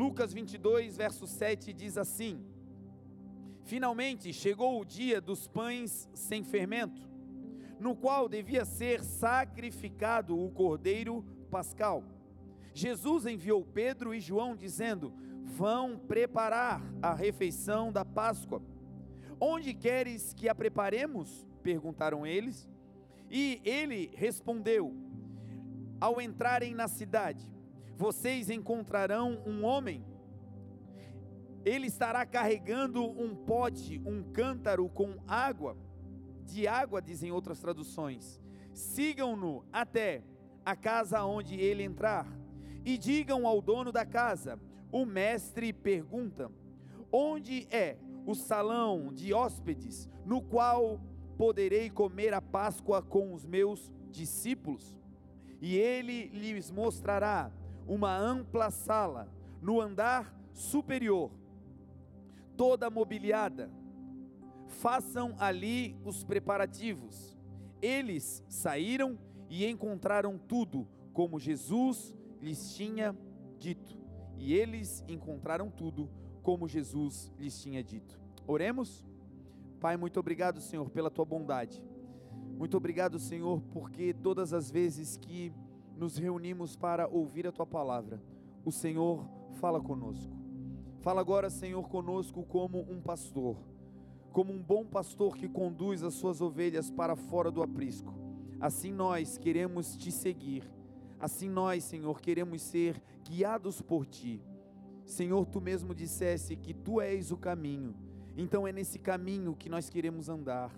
Lucas 22, verso 7 diz assim: Finalmente chegou o dia dos pães sem fermento, no qual devia ser sacrificado o cordeiro pascal. Jesus enviou Pedro e João dizendo: Vão preparar a refeição da Páscoa. Onde queres que a preparemos? perguntaram eles. E ele respondeu: Ao entrarem na cidade, vocês encontrarão um homem. Ele estará carregando um pote, um cântaro com água, de água, dizem outras traduções. Sigam-no até a casa onde ele entrar e digam ao dono da casa: O mestre pergunta: Onde é o salão de hóspedes no qual poderei comer a Páscoa com os meus discípulos? E ele lhes mostrará uma ampla sala no andar superior, toda mobiliada. Façam ali os preparativos. Eles saíram e encontraram tudo como Jesus lhes tinha dito. E eles encontraram tudo como Jesus lhes tinha dito. Oremos? Pai, muito obrigado, Senhor, pela tua bondade. Muito obrigado, Senhor, porque todas as vezes que nos reunimos para ouvir a tua palavra, o Senhor fala conosco. Fala agora, Senhor, conosco como um pastor, como um bom pastor que conduz as suas ovelhas para fora do aprisco. Assim nós queremos te seguir. Assim nós, Senhor, queremos ser guiados por ti. Senhor, tu mesmo disseste que tu és o caminho então é nesse caminho que nós queremos andar.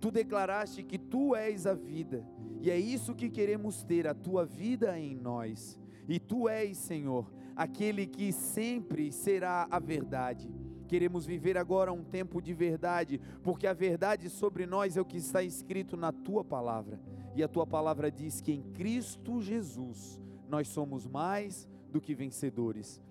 Tu declaraste que tu és a vida, e é isso que queremos ter, a tua vida em nós. E tu és, Senhor, aquele que sempre será a verdade. Queremos viver agora um tempo de verdade, porque a verdade sobre nós é o que está escrito na tua palavra. E a tua palavra diz que em Cristo Jesus nós somos mais do que vencedores.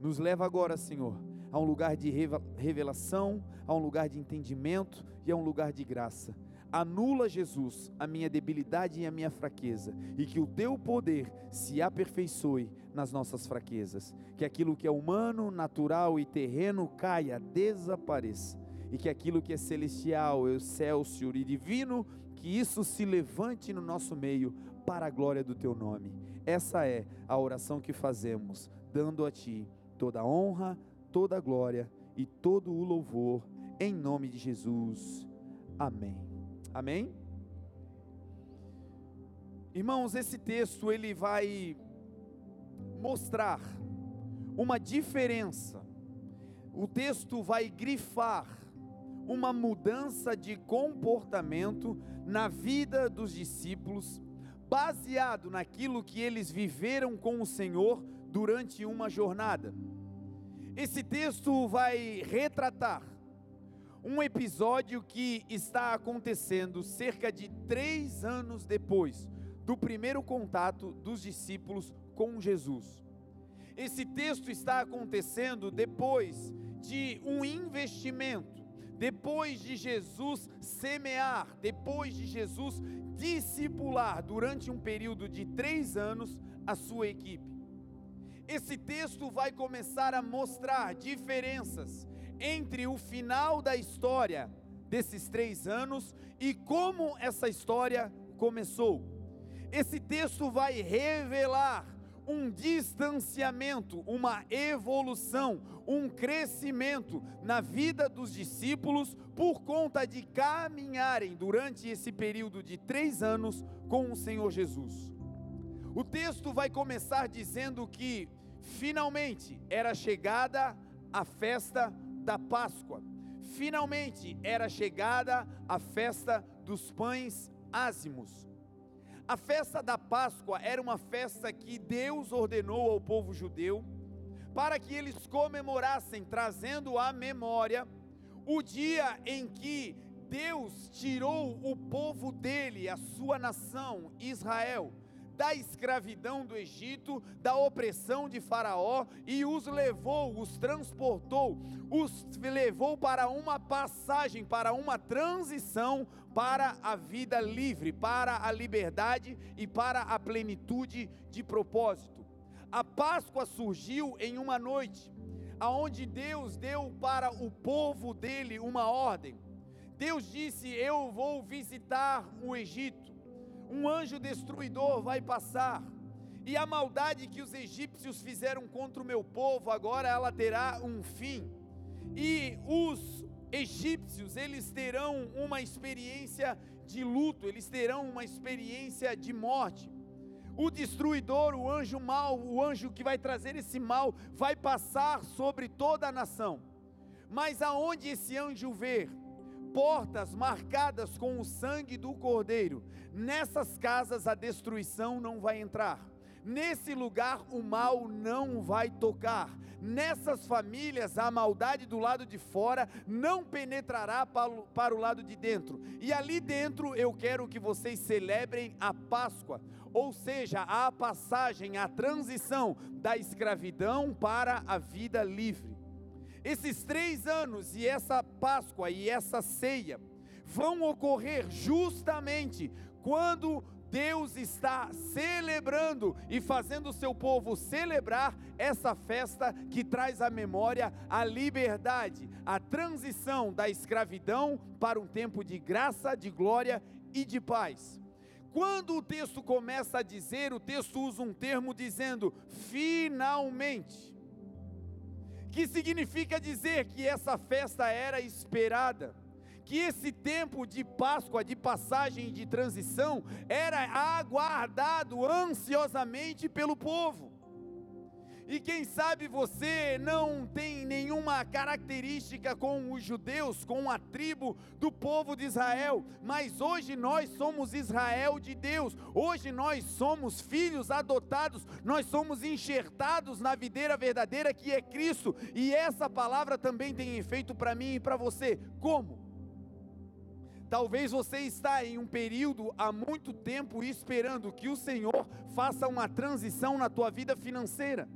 Nos leva agora, Senhor, a um lugar de revelação, a um lugar de entendimento e a um lugar de graça. Anula, Jesus, a minha debilidade e a minha fraqueza, e que o teu poder se aperfeiçoe nas nossas fraquezas. Que aquilo que é humano, natural e terreno caia, desapareça. E que aquilo que é celestial, excelsior e divino, que isso se levante no nosso meio para a glória do teu nome. Essa é a oração que fazemos, dando a ti toda a honra, toda a glória e todo o louvor, em nome de Jesus. Amém. Amém? Irmãos, esse texto ele vai mostrar uma diferença. O texto vai grifar uma mudança de comportamento na vida dos discípulos, baseado naquilo que eles viveram com o Senhor durante uma jornada. Esse texto vai retratar um episódio que está acontecendo cerca de três anos depois do primeiro contato dos discípulos com Jesus. Esse texto está acontecendo depois de um investimento, depois de Jesus semear, depois de Jesus discipular durante um período de três anos a sua equipe. Esse texto vai começar a mostrar diferenças entre o final da história desses três anos e como essa história começou. Esse texto vai revelar um distanciamento, uma evolução, um crescimento na vida dos discípulos por conta de caminharem durante esse período de três anos com o Senhor Jesus. O texto vai começar dizendo que finalmente era chegada a festa da Páscoa. Finalmente era chegada a festa dos pães ázimos. A festa da Páscoa era uma festa que Deus ordenou ao povo judeu para que eles comemorassem, trazendo à memória o dia em que Deus tirou o povo dele, a sua nação, Israel, da escravidão do Egito, da opressão de Faraó e os levou, os transportou, os levou para uma passagem, para uma transição para a vida livre, para a liberdade e para a plenitude de propósito. A Páscoa surgiu em uma noite, aonde Deus deu para o povo dele uma ordem. Deus disse: Eu vou visitar o Egito. Um anjo destruidor vai passar. E a maldade que os egípcios fizeram contra o meu povo, agora ela terá um fim. E os egípcios, eles terão uma experiência de luto, eles terão uma experiência de morte. O destruidor, o anjo mau, o anjo que vai trazer esse mal, vai passar sobre toda a nação. Mas aonde esse anjo ver portas marcadas com o sangue do cordeiro, nessas casas a destruição não vai entrar. Nesse lugar o mal não vai tocar. Nessas famílias a maldade do lado de fora não penetrará para o, lado de dentro. E ali dentro eu quero que vocês celebrem a Páscoa, ou seja, a passagem, a transição da escravidão para a vida livre. Esses três anos e essa Páscoa e essa ceia vão ocorrer justamente quando Deus está celebrando e fazendo o seu povo celebrar essa festa que traz à memória a liberdade, a transição da escravidão para um tempo de graça, de glória e de paz. Quando o texto começa a dizer, o texto usa um termo dizendo finalmente que significa dizer que essa festa era esperada, que esse tempo de Páscoa, de passagem de transição, era aguardado ansiosamente pelo povo. E quem sabe você não tem nenhuma característica com os judeus, com a tribo do povo de Israel, mas hoje nós somos Israel de Deus, hoje nós somos filhos adotados, nós somos enxertados na videira verdadeira que é Cristo, e essa palavra também tem efeito para mim e para você. Como? Talvez você está em um período há muito tempo esperando que o Senhor faça uma transição na tua vida financeira.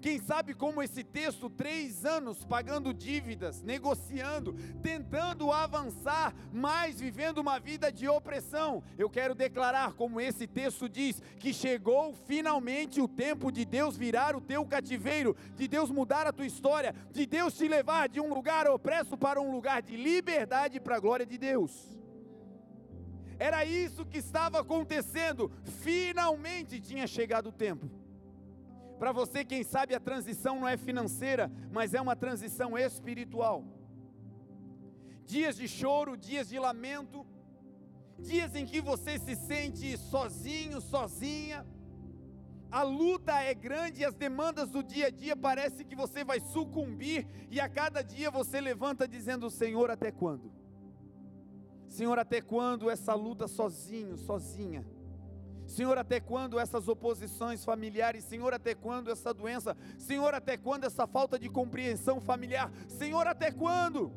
Quem sabe como esse texto, três anos pagando dívidas, negociando, tentando avançar, mas vivendo uma vida de opressão. Eu quero declarar, como esse texto diz, que chegou finalmente o tempo de Deus virar o teu cativeiro, de Deus mudar a tua história, de Deus te levar de um lugar opresso para um lugar de liberdade para a glória de Deus. Era isso que estava acontecendo, finalmente tinha chegado o tempo. Para você, quem sabe, a transição não é financeira, mas é uma transição espiritual. Dias de choro, dias de lamento, dias em que você se sente sozinho, sozinha. A luta é grande e as demandas do dia a dia parece que você vai sucumbir e a cada dia você levanta dizendo: "Senhor, até quando?" Senhor, até quando essa luta sozinho, sozinha? Senhor, até quando essas oposições familiares? Senhor, até quando essa doença? Senhor, até quando essa falta de compreensão familiar? Senhor, até quando?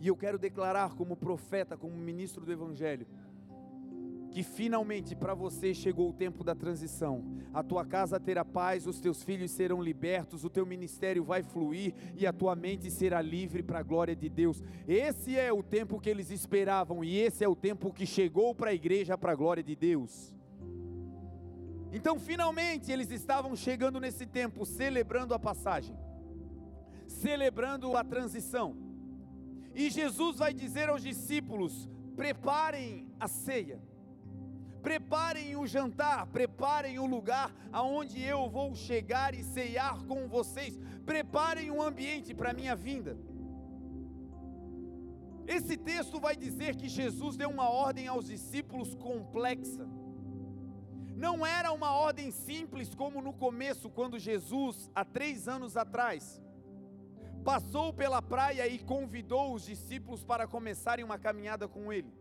E eu quero declarar como profeta, como ministro do Evangelho, que finalmente para você chegou o tempo da transição. A tua casa terá paz, os teus filhos serão libertos, o teu ministério vai fluir e a tua mente será livre para a glória de Deus. Esse é o tempo que eles esperavam e esse é o tempo que chegou para a igreja para a glória de Deus. Então, finalmente, eles estavam chegando nesse tempo, celebrando a passagem, celebrando a transição. E Jesus vai dizer aos discípulos: preparem a ceia preparem o jantar, preparem o lugar aonde eu vou chegar e ceiar com vocês, preparem um ambiente para minha vinda. Esse texto vai dizer que Jesus deu uma ordem aos discípulos complexa. Não era uma ordem simples como no começo, quando Jesus, há três anos atrás, passou pela praia e convidou os discípulos para começarem uma caminhada com ele.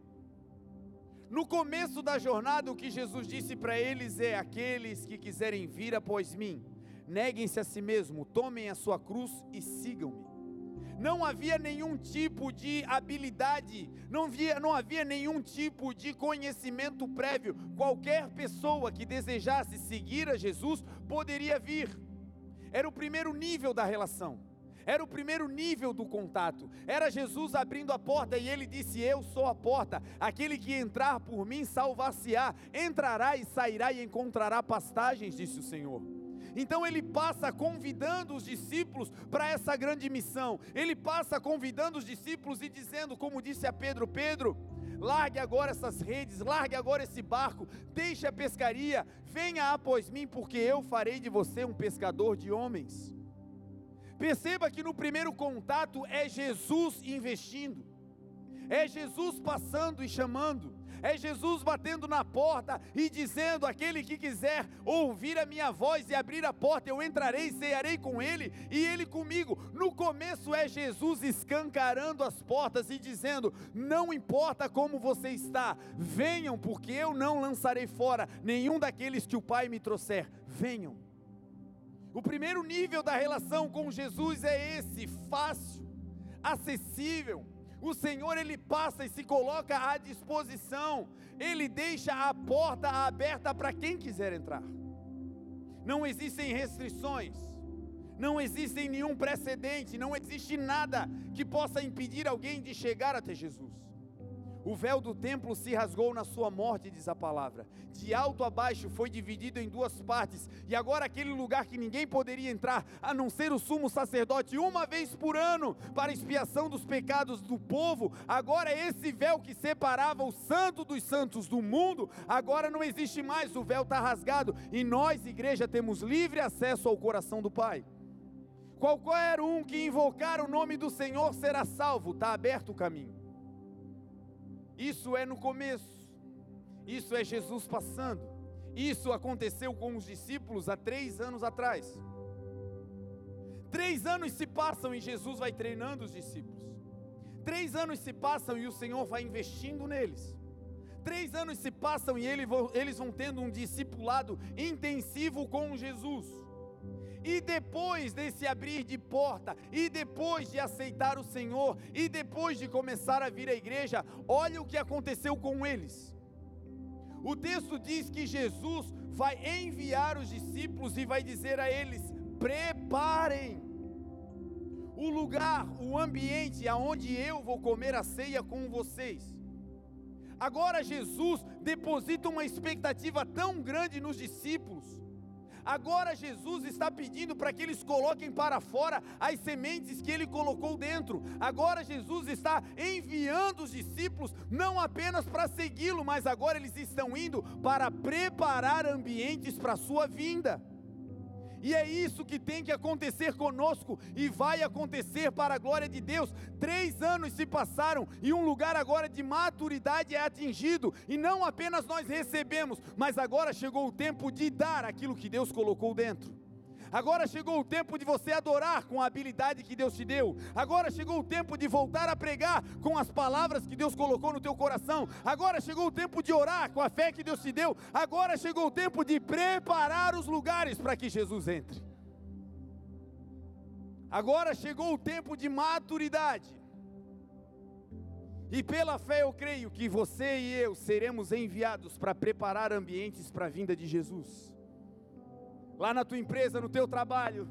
No começo da jornada, o que Jesus disse para eles é: aqueles que quiserem vir após mim, neguem-se a si mesmo, tomem a sua cruz e sigam-me. Não havia nenhum tipo de habilidade, não havia, não havia nenhum tipo de conhecimento prévio. Qualquer pessoa que desejasse seguir a Jesus poderia vir. Era o primeiro nível da relação Era o primeiro nível do contato. Era Jesus abrindo a porta e ele disse: Eu sou a porta. Aquele que entrar por mim salvar-se-á. Entrará e sairá e encontrará pastagens, disse o Senhor. Então ele passa convidando os discípulos para essa grande missão. Ele passa convidando os discípulos e dizendo, como disse a Pedro: Pedro, largue agora essas redes, largue agora esse barco, deixe a pescaria, venha após mim, porque eu farei de você um pescador de homens. Perceba que no primeiro contato é Jesus investindo, é Jesus passando e chamando é Jesus batendo na porta e dizendo: aquele que quiser ouvir a minha voz e abrir a porta, eu entrarei cearei com ele e ele comigo. No começo é Jesus escancarando as portas e dizendo: não importa como você está, venham, porque eu não lançarei fora nenhum daqueles que o Pai me trouxer. Venham. O primeiro nível da relação com Jesus é esse, fácil, acessível o Senhor ele passa e se coloca à disposição, ele deixa a porta aberta para quem quiser entrar. Não existem restrições, não existe nenhum precedente, não existe nada que possa impedir alguém de chegar até Jesus. O véu do templo se rasgou na sua morte, diz a palavra. De alto a baixo foi dividido em duas partes, e agora aquele lugar que ninguém poderia entrar, a não ser o sumo sacerdote, uma vez por ano, para expiação dos pecados do povo, agora esse véu que separava o santo dos santos do mundo, agora não existe mais, o véu está rasgado, e nós, igreja, temos livre acesso ao coração do Pai. Qualquer um que invocar o nome do Senhor será salvo, está aberto o caminho. Isso é no começo. Isso é Jesus passando. Isso aconteceu com os discípulos há três anos atrás. Três anos se passam e Jesus vai treinando os discípulos. Três anos se passam e o Senhor vai investindo neles. Três anos se passam e eles vão tendo um discipulado intensivo com Jesus. E depois desse abrir de porta, e depois de aceitar o Senhor, e depois de começar a vir à igreja, olha o que aconteceu com eles. O texto diz que Jesus vai enviar os discípulos e vai dizer a eles: preparem o lugar, o ambiente aonde eu vou comer a ceia com vocês. Agora Jesus deposita uma expectativa tão grande nos discípulos Agora Jesus está pedindo para que eles coloquem para fora as sementes que ele colocou dentro. Agora Jesus está enviando os discípulos não apenas para segui-lo, mas agora eles estão indo para preparar ambientes para a sua vinda. E é isso que tem que acontecer conosco e vai acontecer para a glória de Deus. Três anos se passaram e um lugar agora de maturidade é atingido, e não apenas nós recebemos, mas agora chegou o tempo de dar aquilo que Deus colocou dentro. Agora chegou o tempo de você adorar com a habilidade que Deus te deu. Agora chegou o tempo de voltar a pregar com as palavras que Deus colocou no teu coração. Agora chegou o tempo de orar com a fé que Deus te deu. Agora chegou o tempo de preparar os lugares para que Jesus entre. Agora chegou o tempo de maturidade. E pela fé eu creio que você e eu seremos enviados para preparar ambientes para a vinda de Jesus lá na tua empresa, no teu trabalho.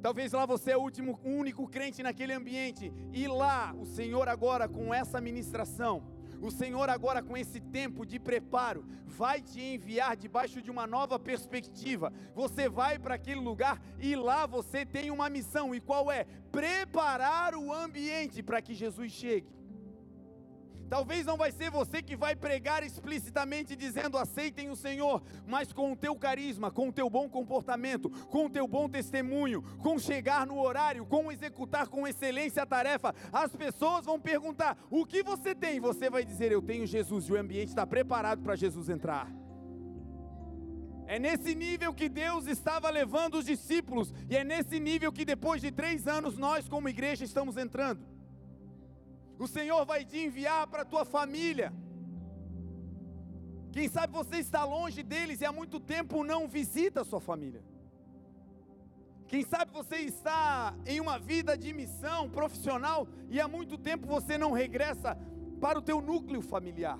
Talvez lá você é o último, único crente naquele ambiente. E lá, o Senhor agora com essa ministração, o Senhor agora com esse tempo de preparo, vai te enviar debaixo de uma nova perspectiva. Você vai para aquele lugar e lá você tem uma missão. E qual é? Preparar o ambiente para que Jesus chegue. Talvez não vai ser você que vai pregar explicitamente dizendo aceitem o Senhor, mas com o teu carisma, com o teu bom comportamento, com o teu bom testemunho, com chegar no horário, com executar com excelência a tarefa, as pessoas vão perguntar: "O que você tem?" Você vai dizer: "Eu tenho Jesus" e o ambiente está preparado para Jesus entrar. É nesse nível que Deus estava levando os discípulos, e é nesse nível que depois de três anos nós, como igreja, estamos entrando. O Senhor vai te enviar para a tua família. Quem sabe você está longe deles e há muito tempo não visita a sua família. Quem sabe você está em uma vida de missão profissional e há muito tempo você não regressa para o teu núcleo familiar.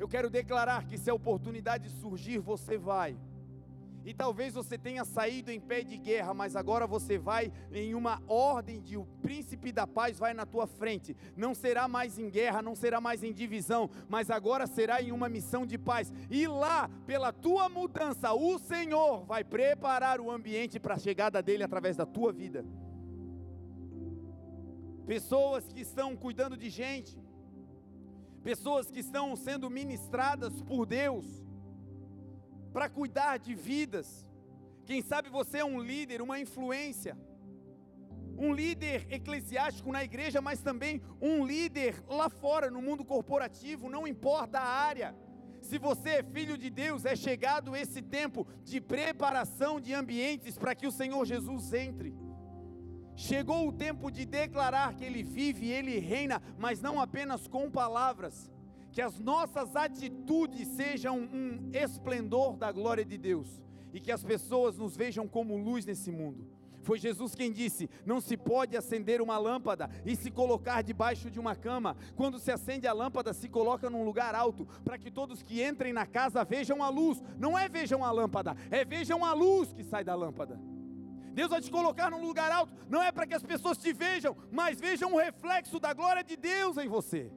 Eu quero declarar que se a oportunidade surgir, você vai. E talvez você tenha saído em pé de guerra, mas agora você vai em uma ordem de o príncipe da paz vai na tua frente. Não será mais em guerra, não será mais em divisão, mas agora será em uma missão de paz. E lá, pela tua mudança, o Senhor vai preparar o ambiente para a chegada dele através da tua vida. Pessoas que estão cuidando de gente, pessoas que estão sendo ministradas por Deus para cuidar de vidas. Quem sabe você é um líder, uma influência, um líder eclesiástico na igreja, mas também um líder lá fora, no mundo corporativo, não importa a área. Se você é filho de Deus, é chegado esse tempo de preparação de ambientes para que o Senhor Jesus entre. Chegou o tempo de declarar que Ele vive e Ele reina, mas não apenas com palavras, que as nossas atitudes sejam um esplendor da glória de Deus e que as pessoas nos vejam como luz nesse mundo. Foi Jesus quem disse: Não se pode acender uma lâmpada e se colocar debaixo de uma cama. Quando se acende a lâmpada, se coloca num lugar alto, para que todos que entrem na casa vejam a luz. Não é vejam a lâmpada, é vejam a luz que sai da lâmpada. Deus vai te colocar num lugar alto, não é para que as pessoas te vejam, mas vejam o reflexo da glória de Deus em você.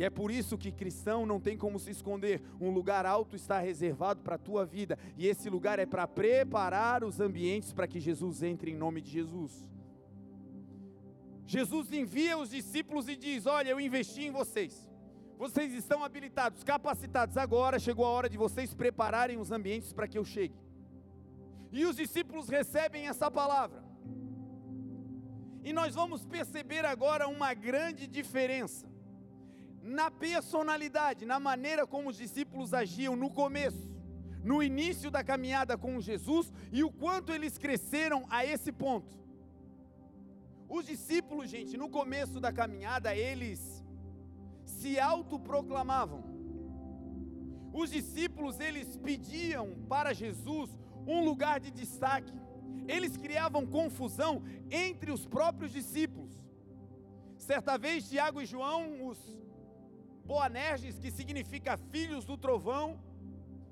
E é por isso que cristão não tem como se esconder. Um lugar alto está reservado para a tua vida. E esse lugar é para preparar os ambientes para que Jesus entre em nome de Jesus. Jesus envia os discípulos e diz: Olha, eu investi em vocês. Vocês estão habilitados, capacitados. Agora chegou a hora de vocês prepararem os ambientes para que eu chegue. E os discípulos recebem essa palavra. E nós vamos perceber agora uma grande diferença na personalidade, na maneira como os discípulos agiam no começo, no início da caminhada com Jesus e o quanto eles cresceram a esse ponto. Os discípulos, gente, no começo da caminhada, eles se autoproclamavam. Os discípulos, eles pediam para Jesus um lugar de destaque. Eles criavam confusão entre os próprios discípulos. Certa vez, Tiago e João, os Boanerges, que significa filhos do trovão.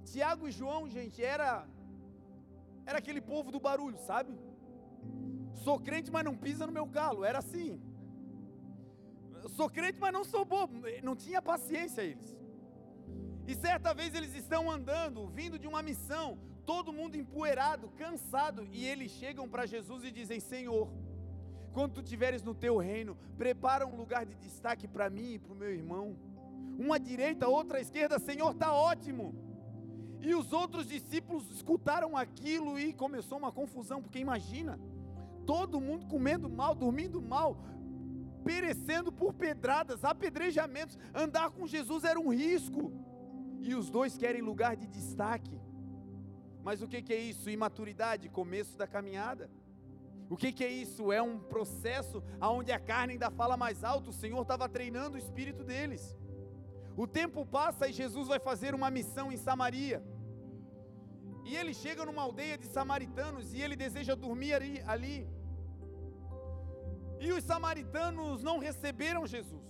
Tiago e João, gente, era era aquele povo do barulho, sabe? Sou crente, mas não pisa no meu calo, era assim. Sou crente, mas não sou bobo, não tinha paciência eles. E certa vez eles estão andando, vindo de uma missão, todo mundo empoeirado, cansado, e eles chegam para Jesus e dizem: Senhor, quando tu estiveres no teu reino, prepara um lugar de destaque para mim e para o meu irmão uma à direita, outra à esquerda, Senhor, está ótimo. E os outros discípulos escutaram aquilo e começou uma confusão, porque imagina, todo mundo comendo mal, dormindo mal, perecendo por pedradas, apedrejamentos, andar com Jesus era um risco. E os dois querem lugar de destaque. Mas o que, é isso? Imaturidade, começo da caminhada. O que, que é isso? É um processo onde a carne ainda fala mais alto. O Senhor estava treinando o espírito deles. O tempo passa e Jesus vai fazer uma missão em Samaria. E ele chega numa aldeia de samaritanos e ele deseja dormir ali, ali. E os samaritanos não receberam Jesus.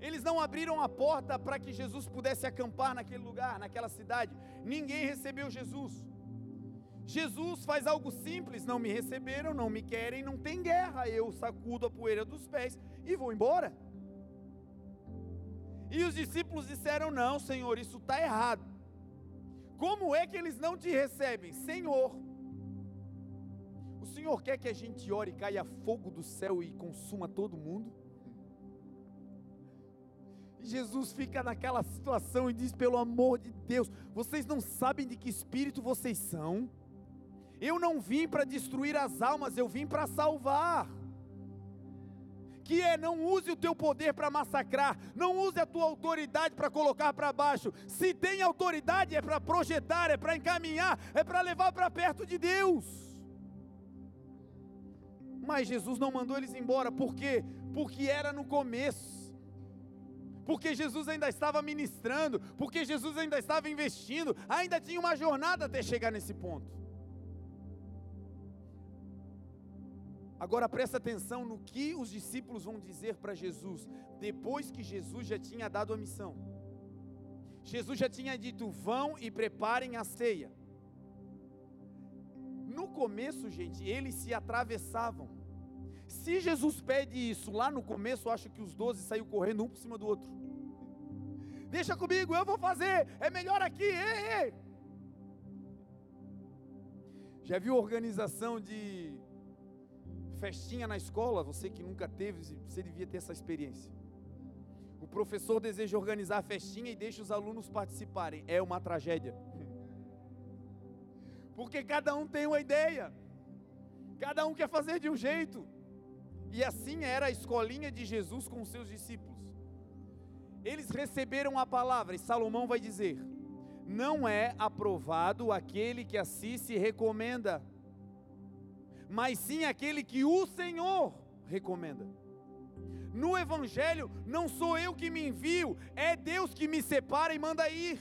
Eles não abriram a porta para que Jesus pudesse acampar naquele lugar, naquela cidade. Ninguém recebeu Jesus. Jesus faz algo simples: não me receberam, não me querem, não tem guerra. Eu sacudo a poeira dos pés e vou embora. E os discípulos disseram: Não, Senhor, isso está errado. Como é que eles não te recebem? Senhor, o Senhor quer que a gente ore e caia fogo do céu e consuma todo mundo? Jesus fica naquela situação e diz: Pelo amor de Deus, vocês não sabem de que espírito vocês são? Eu não vim para destruir as almas, eu vim para salvar que é não use o teu poder para massacrar, não use a tua autoridade para colocar para baixo. Se tem autoridade é para projetar, é para encaminhar, é para levar para perto de Deus. Mas Jesus não mandou eles embora, por quê? Porque era no começo. Porque Jesus ainda estava ministrando, porque Jesus ainda estava investindo, ainda tinha uma jornada até chegar nesse ponto. Agora presta atenção no que os discípulos vão dizer para Jesus, depois que Jesus já tinha dado a missão. Jesus já tinha dito: vão e preparem a ceia. No começo, gente, eles se atravessavam. Se Jesus pede isso lá no começo, eu acho que os doze saíram correndo um por cima do outro. Deixa comigo, eu vou fazer, é melhor aqui, ei, ei. Já viu organização de festinha na escola? Você que nunca teve, você devia ter essa experiência. O professor deseja organizar a festinha e deixa os alunos participarem. É uma tragédia. Porque cada um tem uma ideia. Cada um quer fazer de um jeito. E assim era a escolinha de Jesus com os seus discípulos. Eles receberam a palavra, e Salomão vai dizer: não é aprovado aquele que assim se recomenda, mas sim aquele que o Senhor recomenda. No Evangelho, não sou eu que me envio, é Deus que me separa e manda ir.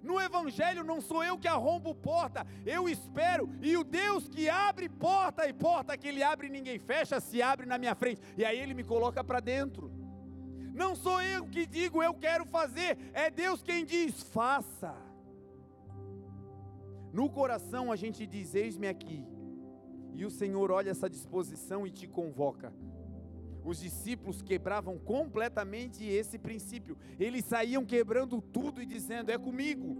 No Evangelho, não sou eu que arrombo porta, eu espero, e o Deus que abre porta e porta que Ele abre ninguém fecha, se abre na minha frente, e aí Ele me coloca para dentro. Não sou eu que digo eu quero fazer, é Deus quem diz faça. No coração a gente diz: Eis-me aqui. E o Senhor olha essa disposição e te convoca. Os discípulos quebravam completamente esse princípio. Eles saíam quebrando tudo e dizendo: É comigo.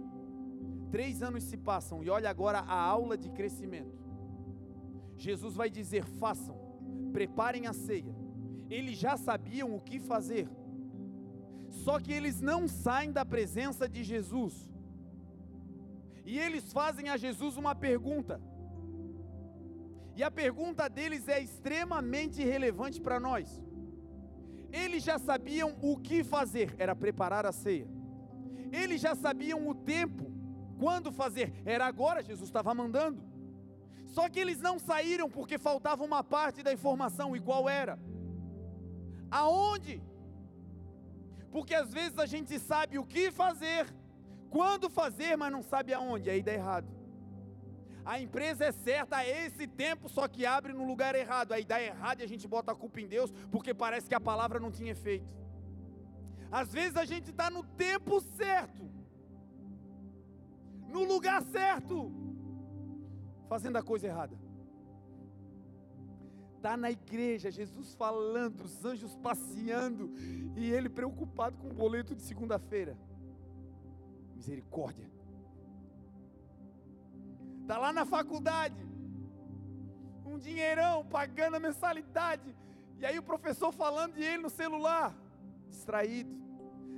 Três anos se passam e olha agora a aula de crescimento. Jesus vai dizer: Façam, preparem a ceia. Eles já sabiam o que fazer. Só que eles não saem da presença de Jesus. E eles fazem a Jesus uma pergunta. E a pergunta deles é extremamente relevante para nós. Eles já sabiam o que fazer, era preparar a ceia. Eles já sabiam o tempo, quando fazer, era agora, Jesus estava mandando. Só que eles não saíram porque faltava uma parte da informação, e qual era? Aonde porque às vezes a gente sabe o que fazer, quando fazer, mas não sabe aonde, aí dá errado. A empresa é certa a esse tempo, só que abre no lugar errado, aí dá errado e a gente bota a culpa em Deus, porque parece que a palavra não tinha efeito. Às vezes a gente está no tempo certo, no lugar certo, fazendo a coisa errada está na igreja, Jesus falando, os anjos passeando, e ele preocupado com o boleto de segunda-feira. Misericórdia. Está lá na faculdade, um dinheirão, pagando a mensalidade, e aí o professor falando de ele no celular, distraído.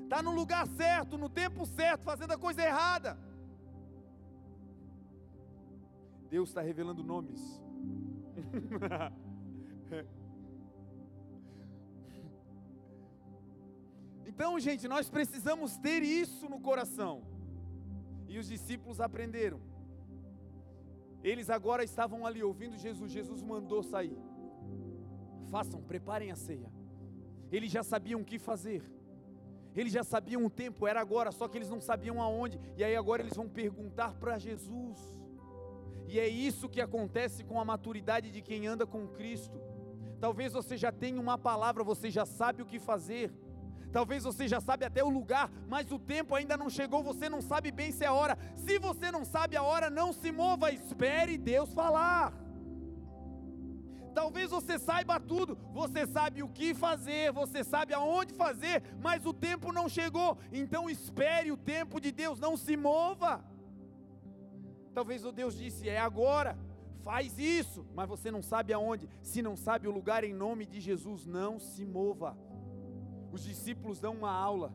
Está no lugar certo, no tempo certo, fazendo a coisa errada. Deus está revelando nomes. Então, gente, nós precisamos ter isso no coração. E os discípulos aprenderam. Eles agora estavam ali ouvindo Jesus. Jesus mandou sair. Façam, preparem a ceia. Eles já sabiam o que fazer. Eles já sabiam o tempo, era agora, só que eles não sabiam aonde. E aí agora eles vão perguntar para Jesus. E é isso que acontece com a maturidade de quem anda com Cristo. Talvez você já tenha uma palavra, você já sabe o que fazer. Talvez você já sabe até o lugar, mas o tempo ainda não chegou, você não sabe bem se é a hora. Se você não sabe a hora, não se mova, espere Deus falar. Talvez você saiba tudo, você sabe o que fazer, você sabe aonde fazer, mas o tempo não chegou. Então espere o tempo de Deus, não se mova. Talvez o Deus disse: é agora faz isso, mas você não sabe aonde. Se não sabe o lugar, em nome de Jesus, não se mova. Os discípulos dão uma aula.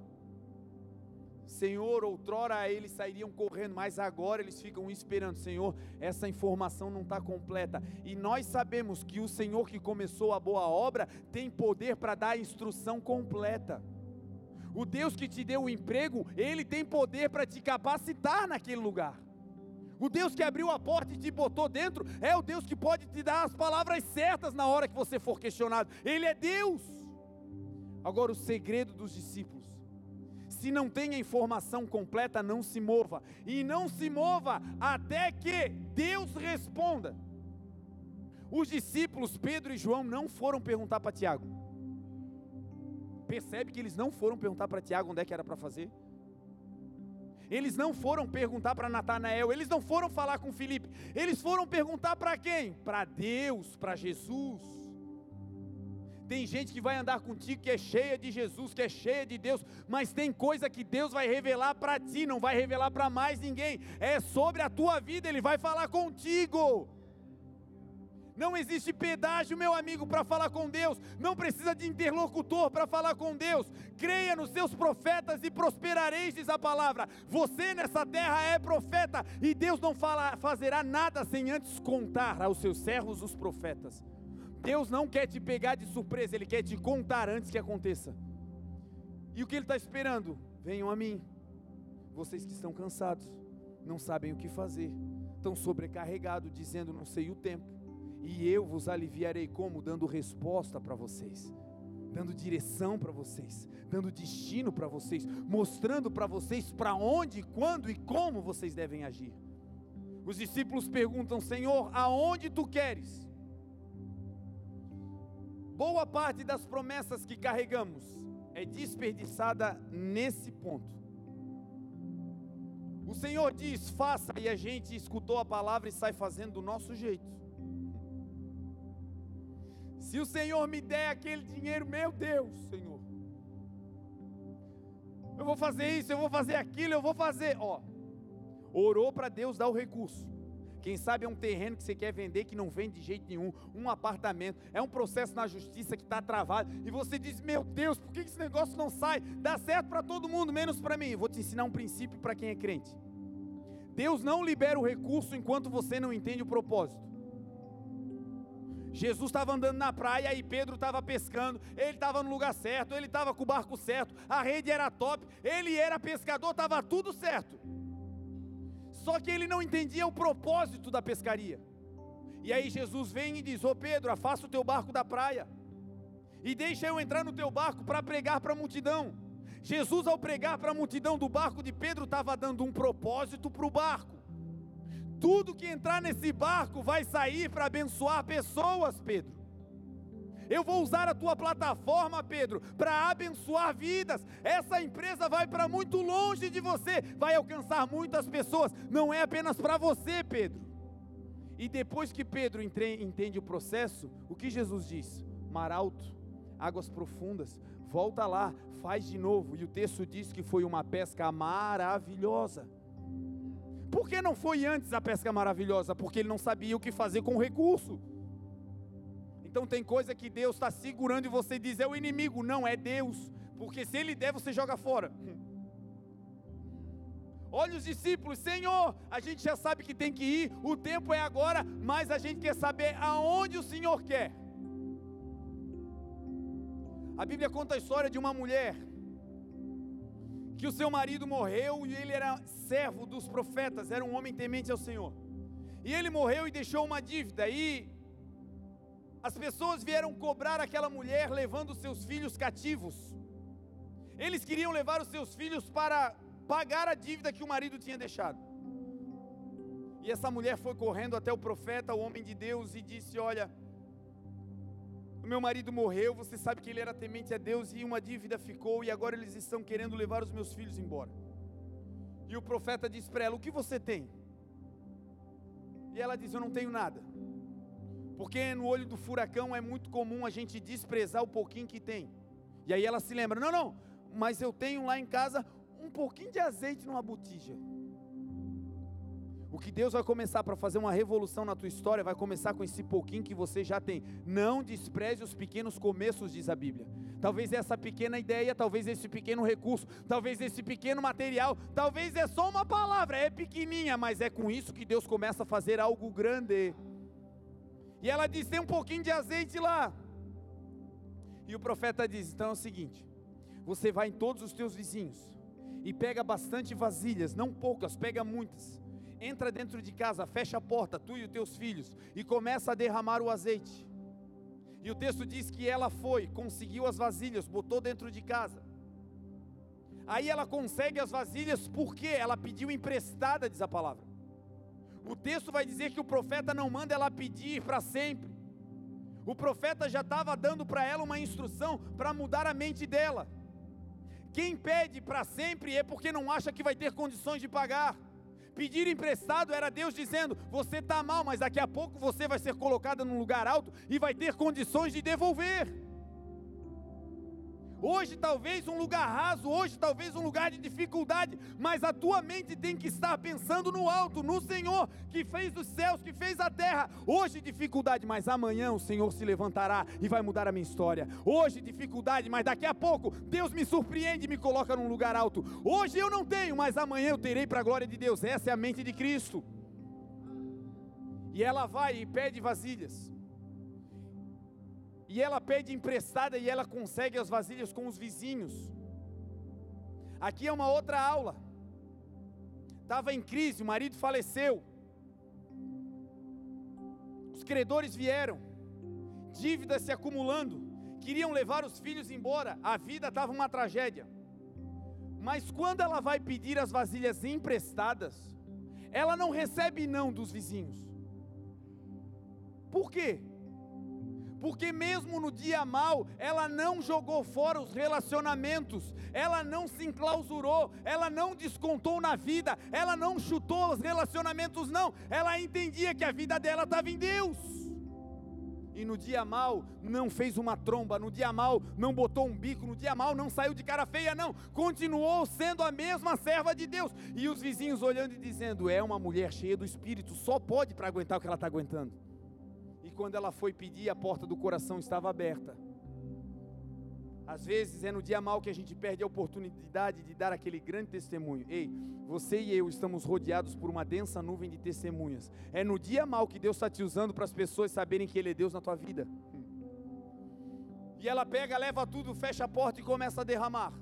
Senhor, outrora eles sairiam correndo, mas agora eles ficam esperando. Senhor, essa informação não está completa. E nós sabemos que o Senhor que começou a boa obra tem poder para dar a instrução completa. O Deus que te deu o emprego, Ele tem poder para te capacitar naquele lugar. O Deus que abriu a porta e te botou dentro é o Deus que pode te dar as palavras certas na hora que você for questionado. Ele é Deus. Agora, o segredo dos discípulos: se não tem a informação completa, não se mova. E não se mova até que Deus responda. Os discípulos, Pedro e João, não foram perguntar para Tiago. Percebe que eles não foram perguntar para Tiago onde é que era para fazer? Eles não foram perguntar para Natanael, eles não foram falar com Filipe, eles foram perguntar para quem? Para Deus, para Jesus. Tem gente que vai andar contigo que é cheia de Jesus, que é cheia de Deus, mas tem coisa que Deus vai revelar para ti, não vai revelar para mais ninguém. É sobre a tua vida, ele vai falar contigo. Não existe pedágio, meu amigo, para falar com Deus. Não precisa de interlocutor para falar com Deus. Creia nos seus profetas e prosperareis, diz a palavra. Você nessa terra é profeta e Deus não fala, fazerá nada sem antes contar aos seus servos, os profetas. Deus não quer te pegar de surpresa, Ele quer te contar antes que aconteça. E o que Ele está esperando? Venham a mim, vocês que estão cansados, não sabem o que fazer, estão sobrecarregados, dizendo: Não sei o tempo e eu vos aliviarei como? Dando resposta para vocês, dando direção para vocês, dando destino para vocês, mostrando para vocês para onde, quando e como vocês devem agir. Os discípulos perguntam: Senhor, aonde tu queres? Boa parte das promessas que carregamos é desperdiçada nesse ponto. O Senhor diz: faça, e a gente escutou a palavra e sai fazendo do nosso jeito. Se o Senhor me der aquele dinheiro, meu Deus, Senhor. Eu vou fazer isso, eu vou fazer aquilo, eu vou fazer. Ó, orou para Deus dar o recurso. Quem sabe é um terreno que você quer vender que não vende de jeito nenhum, um apartamento, é um processo na justiça que está travado, e você diz: Meu Deus, por que esse negócio não sai? Dá certo para todo mundo, menos para mim. Vou te ensinar um princípio para quem é crente. Deus não libera o recurso enquanto você não entende o propósito. Jesus estava andando na praia e Pedro estava pescando, ele estava no lugar certo, ele estava com o barco certo, a rede era top, ele era pescador, estava tudo certo. Só que ele não entendia o propósito da pescaria. E aí Jesus vem e diz: Ô Pedro, afasta o teu barco da praia e deixa eu entrar no teu barco para pregar para a multidão. Jesus, ao pregar para a multidão do barco de Pedro, estava dando um propósito para o barco. Tudo que entrar nesse barco vai sair para abençoar pessoas, Pedro. Eu vou usar a tua plataforma, Pedro, para abençoar vidas. Essa empresa vai para muito longe de você, vai alcançar muitas pessoas. Não é apenas para você, Pedro. E depois que Pedro entende o processo, o que Jesus diz? Mar alto, águas profundas, volta lá, faz de novo. E o texto diz que foi uma pesca maravilhosa. Por que não foi antes a pesca maravilhosa? Porque ele não sabia o que fazer com o recurso. Então tem coisa que Deus está segurando e você diz é o inimigo, não é Deus, porque se ele der você joga fora. Olha os discípulos, Senhor, a gente já sabe que tem que ir, o tempo é agora, mas a gente quer saber aonde o Senhor quer. A Bíblia conta a história de uma mulher que o seu marido morreu e ele era servo dos profetas, era um homem temente ao Senhor. E ele morreu e deixou uma dívida, e as pessoas vieram cobrar aquela mulher levando seus filhos cativos. Eles queriam levar os seus filhos para pagar a dívida que o marido tinha deixado. E essa mulher foi correndo até o profeta, o homem de Deus, e disse: Olha, o meu marido morreu, você sabe que ele era temente a Deus e uma dívida ficou, e agora eles estão querendo levar os meus filhos embora. E o profeta diz para ela: O que você tem? E ela diz: Eu não tenho nada. Porque no olho do furacão é muito comum a gente desprezar o pouquinho que tem. E aí ela se lembra: Não, não, mas eu tenho lá em casa um pouquinho de azeite numa botija. O que Deus vai começar para fazer uma revolução na tua história vai começar com esse pouquinho que você já tem. Não despreze os pequenos começos, diz a Bíblia. Talvez essa pequena ideia, talvez esse pequeno recurso, talvez esse pequeno material, talvez é só uma palavra, é pequenininha, mas é com isso que Deus começa a fazer algo grande. E ela diz: tem um pouquinho de azeite lá. E o profeta diz: então é o seguinte: você vai em todos os teus vizinhos e pega bastante vasilhas, não poucas, pega muitas entra dentro de casa, fecha a porta, tu e os teus filhos, e começa a derramar o azeite. E o texto diz que ela foi, conseguiu as vasilhas, botou dentro de casa. Aí ela consegue as vasilhas porque ela pediu emprestada, diz a palavra. O texto vai dizer que o profeta não manda ela pedir para sempre. O profeta já estava dando para ela uma instrução para mudar a mente dela Quem pede para sempre é porque não acha que vai ter condições de pagar. Pedir emprestado era Deus dizendo: Você está mal, mas daqui a pouco você vai ser colocada num lugar alto e vai ter condições de devolver. Hoje talvez um lugar raso, hoje talvez um lugar de dificuldade, mas a tua mente tem que estar pensando no alto, no Senhor que fez os céus, que fez a terra. Hoje dificuldade, mas amanhã o Senhor se levantará e vai mudar a minha história. Hoje dificuldade, mas daqui a pouco Deus me surpreende e me coloca num lugar alto. Hoje eu não tenho, mas amanhã eu terei para a glória de Deus. Essa é a mente de Cristo. E ela vai e pede vasilhas e ela pede emprestada e ela consegue as vasilhas com os vizinhos. Aqui é uma outra aula. Estava em crise, o marido faleceu. Os credores vieram, dívidas se acumulando, queriam levar os filhos embora, a vida estava uma tragédia. Mas quando ela vai pedir as vasilhas emprestadas, ela não recebe não dos vizinhos. Por quê? Porque mesmo no dia mal, ela não jogou fora os relacionamentos, ela não se enclausurou, ela não descontou na vida, ela não chutou os relacionamentos, não, ela entendia que a vida dela estava em Deus. E no dia mal não fez uma tromba, no dia mal não botou um bico, no dia mal não saiu de cara feia, não. Continuou sendo a mesma serva de Deus. E os vizinhos olhando e dizendo: é uma mulher cheia do espírito, só pode para aguentar o que ela está aguentando quando ela foi pedir, a porta do coração estava aberta. Às vezes é no dia mal que a gente perde a oportunidade de dar aquele grande testemunho. Ei, você e eu estamos rodeados por uma densa nuvem de testemunhas. É no dia mal que Deus está te usando para as pessoas saberem que Ele é Deus na tua vida. E ela pega, leva tudo, fecha a porta e começa a derramar.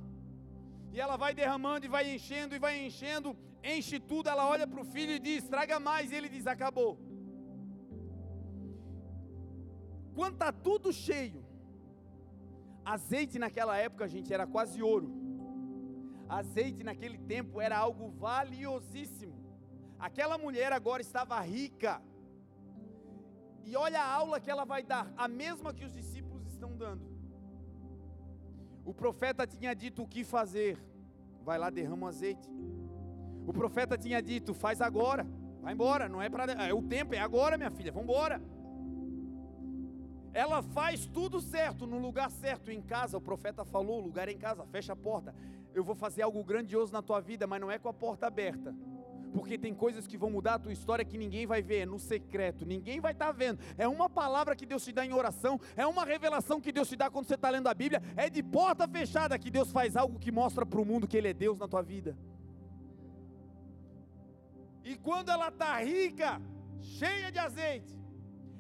E ela vai derramando e vai enchendo e vai enchendo, enche tudo. Ela olha para o filho e diz: traga mais. E ele diz: acabou. Quando está tudo cheio, azeite naquela época, gente, era quase ouro. Azeite naquele tempo era algo valiosíssimo. Aquela mulher agora estava rica. E olha a aula que ela vai dar, a mesma que os discípulos estão dando. O profeta tinha dito o que fazer. Vai lá, derrama o azeite. O profeta tinha dito: faz agora. Vai embora, não é para. É o tempo, é agora, minha filha, vamos embora ela faz tudo certo, no lugar certo, em casa. O profeta falou: o lugar é em casa, fecha a porta. Eu vou fazer algo grandioso na tua vida, mas não é com a porta aberta. Porque tem coisas que vão mudar a tua história que ninguém vai ver, é no secreto, ninguém vai estar tá vendo. É uma palavra que Deus te dá em oração, é uma revelação que Deus te dá quando você está lendo a Bíblia, é de porta fechada que Deus faz algo que mostra para o mundo que Ele é Deus na tua vida. E quando ela está rica, cheia de azeite,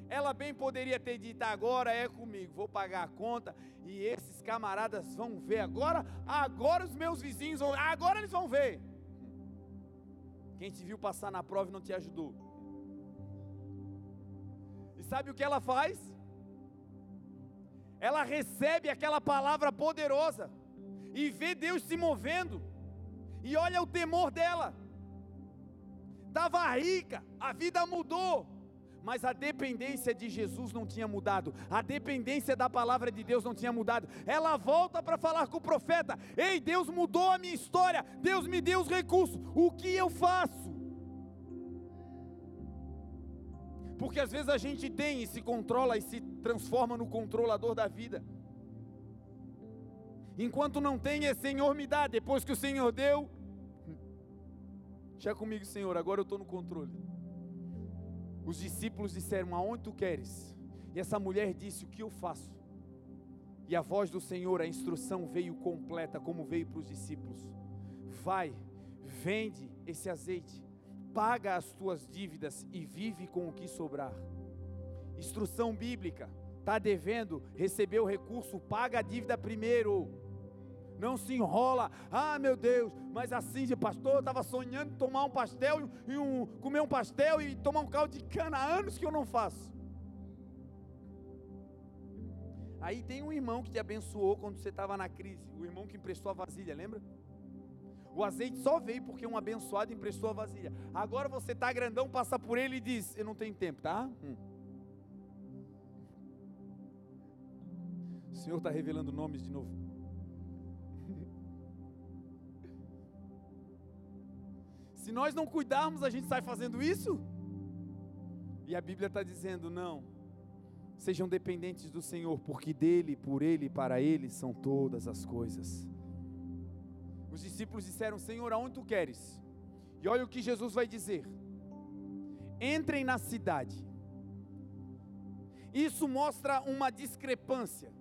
ela bem poderia ter dito: agora é comigo, vou pagar a conta. E esses camaradas vão ver agora. Agora os meus vizinhos vão. Agora eles vão ver. Quem te viu passar na prova e não te ajudou. E sabe o que ela faz? Ela recebe aquela palavra poderosa e vê Deus se movendo. E olha o temor dela. Estava rica, a vida mudou mas a dependência de Jesus não tinha mudado, a dependência da palavra de Deus não tinha mudado. Ela volta para falar com o profeta: Ei, Deus mudou a minha história, Deus me deu os recursos, o que eu faço? Porque às vezes a gente tem e se controla e se transforma no controlador da vida. Enquanto não tem, é Senhor me dá. Depois que o Senhor deu, chega comigo, Senhor, agora eu estou no controle. Os discípulos disseram: Aonde tu queres? E essa mulher disse: O que eu faço? E a voz do Senhor, a instrução veio completa, como veio para os discípulos: Vai, vende esse azeite, paga as tuas dívidas e vive com o que sobrar. Instrução bíblica: está devendo, recebeu o recurso, paga a dívida primeiro não se enrola. Ah, meu Deus, mas assim, pastor, eu estava sonhando tomar um pastel e um, comer um pastel e tomar um caldo de cana há anos que eu não faço. Aí tem um irmão que te abençoou quando você estava na crise, o irmão que emprestou a vasilha, lembra? O azeite só veio porque um abençoado emprestou a vasilha. Agora você está grandão, passa por ele e diz: Eu não tenho tempo, tá? Hum. O Senhor está revelando nomes de novo. Se nós não cuidarmos, a gente sai fazendo isso? E a Bíblia está dizendo: não, sejam dependentes do Senhor, porque dele, por ele e para ele são todas as coisas. Os discípulos disseram: Senhor, aonde tu queres? E olha o que Jesus vai dizer: entrem na cidade. Isso mostra uma discrepância.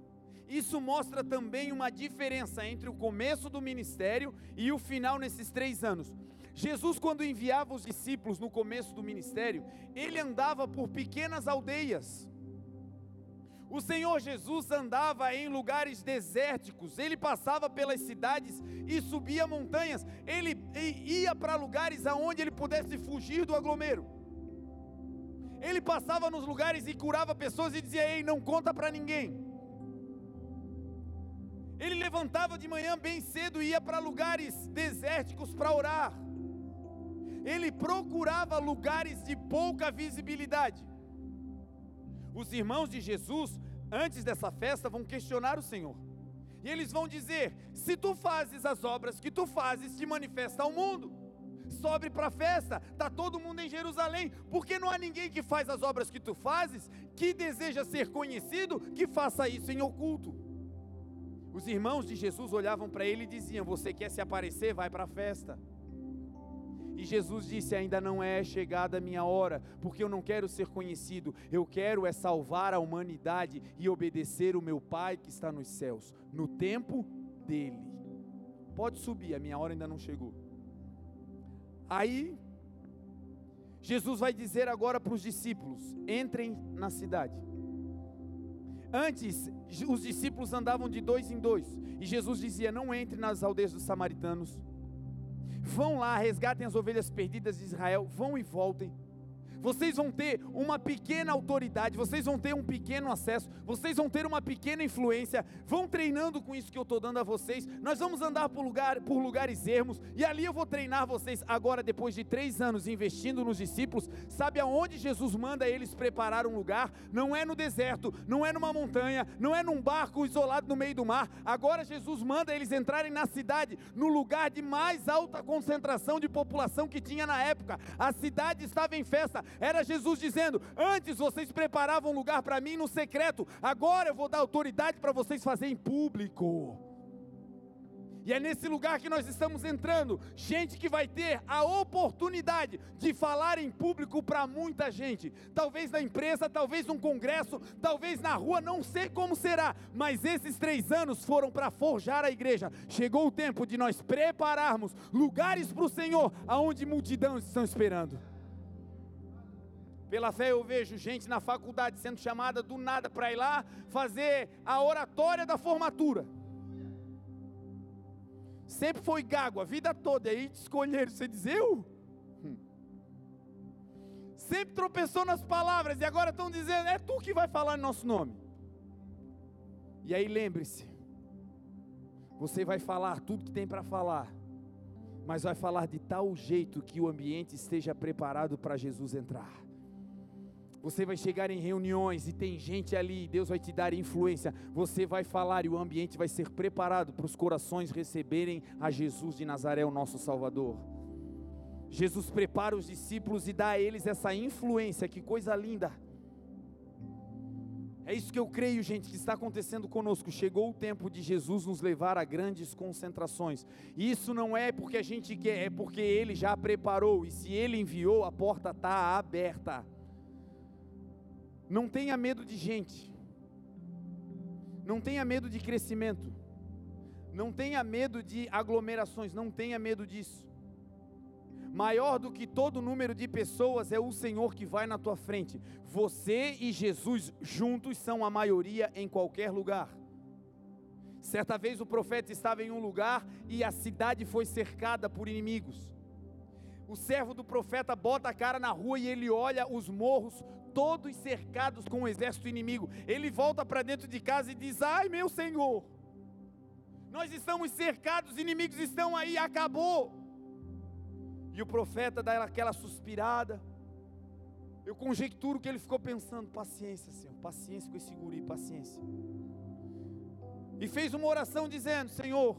Isso mostra também uma diferença entre o começo do ministério e o final nesses três anos. Jesus, quando enviava os discípulos no começo do ministério, ele andava por pequenas aldeias. O Senhor Jesus andava em lugares desérticos, ele passava pelas cidades e subia montanhas, ele ia para lugares aonde ele pudesse fugir do aglomero. Ele passava nos lugares e curava pessoas e dizia: Ei, não conta para ninguém. Ele levantava de manhã bem cedo e ia para lugares desérticos para orar ele procurava lugares de pouca visibilidade. Os irmãos de Jesus, antes dessa festa, vão questionar o Senhor. E eles vão dizer: se tu fazes as obras que tu fazes, te manifesta ao mundo. Sobre para a festa, está todo mundo em Jerusalém, porque não há ninguém que faz as obras que tu fazes, que deseja ser conhecido, que faça isso em oculto. Os irmãos de Jesus olhavam para ele e diziam: Você quer se aparecer? Vai para a festa. E Jesus disse: Ainda não é chegada a minha hora, porque eu não quero ser conhecido, eu quero é salvar a humanidade e obedecer o meu Pai que está nos céus, no tempo dele. Pode subir, a minha hora ainda não chegou. Aí, Jesus vai dizer agora para os discípulos: entrem na cidade. Antes, os discípulos andavam de dois em dois, e Jesus dizia: Não entre nas aldeias dos samaritanos Vão lá, resgatem as ovelhas perdidas de Israel, vão e voltem vocês vão ter uma pequena autoridade, vocês vão ter um pequeno acesso, vocês vão ter uma pequena influência. Vão treinando com isso que eu estou dando a vocês. Nós vamos andar por, lugar, por lugares ermos e ali eu vou treinar vocês. Agora, depois de três anos investindo nos discípulos, sabe aonde Jesus manda eles preparar um lugar? Não é no deserto, não é numa montanha, não é num barco isolado no meio do mar. Agora Jesus manda eles entrarem na cidade, no lugar de mais alta concentração de população que tinha na época. A cidade estava em festa, era Jesus dizendo: Antes vocês preparavam um lugar para mim no secreto, agora eu vou dar autoridade para vocês fazerem em público. E é nesse lugar que nós estamos entrando. Gente que vai ter a oportunidade de falar em público para muita gente. Talvez na empresa, talvez num congresso, talvez na rua, não sei como será. Mas esses três anos foram para forjar a igreja. Chegou o tempo de nós prepararmos lugares para o Senhor, aonde multidões estão esperando. Pela fé eu vejo gente na faculdade sendo chamada do nada para ir lá fazer a oratória da formatura. Sempre foi gago a vida toda, aí te escolheram, você diz eu? Hum. Sempre tropeçou nas palavras e agora estão dizendo, é tu que vai falar nosso nome. E aí lembre-se, você vai falar tudo que tem para falar, mas vai falar de tal jeito que o ambiente esteja preparado para Jesus entrar. Você vai chegar em reuniões e tem gente ali, Deus vai te dar influência. Você vai falar e o ambiente vai ser preparado para os corações receberem a Jesus de Nazaré, o nosso Salvador. Jesus prepara os discípulos e dá a eles essa influência, que coisa linda. É isso que eu creio, gente, que está acontecendo conosco. Chegou o tempo de Jesus nos levar a grandes concentrações. E isso não é porque a gente quer, é porque Ele já preparou. E se Ele enviou, a porta está aberta. Não tenha medo de gente. Não tenha medo de crescimento. Não tenha medo de aglomerações. Não tenha medo disso. Maior do que todo número de pessoas é o Senhor que vai na tua frente. Você e Jesus juntos são a maioria em qualquer lugar. Certa vez o profeta estava em um lugar e a cidade foi cercada por inimigos. O servo do profeta bota a cara na rua e ele olha os morros todos cercados com o um exército inimigo. Ele volta para dentro de casa e diz: Ai, meu Senhor, nós estamos cercados, os inimigos estão aí, acabou. E o profeta dá aquela suspirada. Eu conjecturo que ele ficou pensando: paciência, Senhor, paciência com esse guri, paciência. E fez uma oração dizendo: Senhor,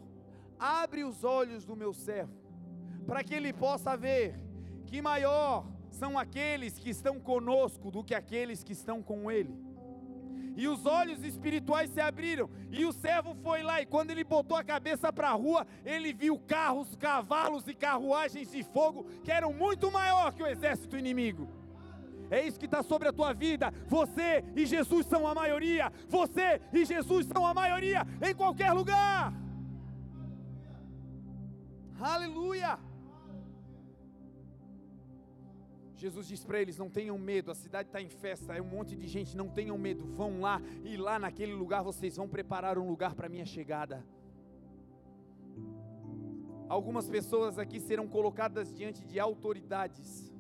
abre os olhos do meu servo para que ele possa ver que maior são aqueles que estão conosco do que aqueles que estão com ele. E os olhos espirituais se abriram, e o servo foi lá, e quando ele botou a cabeça para a rua, ele viu carros, cavalos e carruagens de fogo que eram muito maior que o exército inimigo. É isso que está sobre a tua vida. Você e Jesus são a maioria. Você e Jesus são a maioria em qualquer lugar. Aleluia. Jesus diz para eles: não tenham medo, a cidade está em festa, é um monte de gente, não tenham medo, vão lá, e lá naquele lugar vocês vão preparar um lugar para a minha chegada. Algumas pessoas aqui serão colocadas diante de autoridades,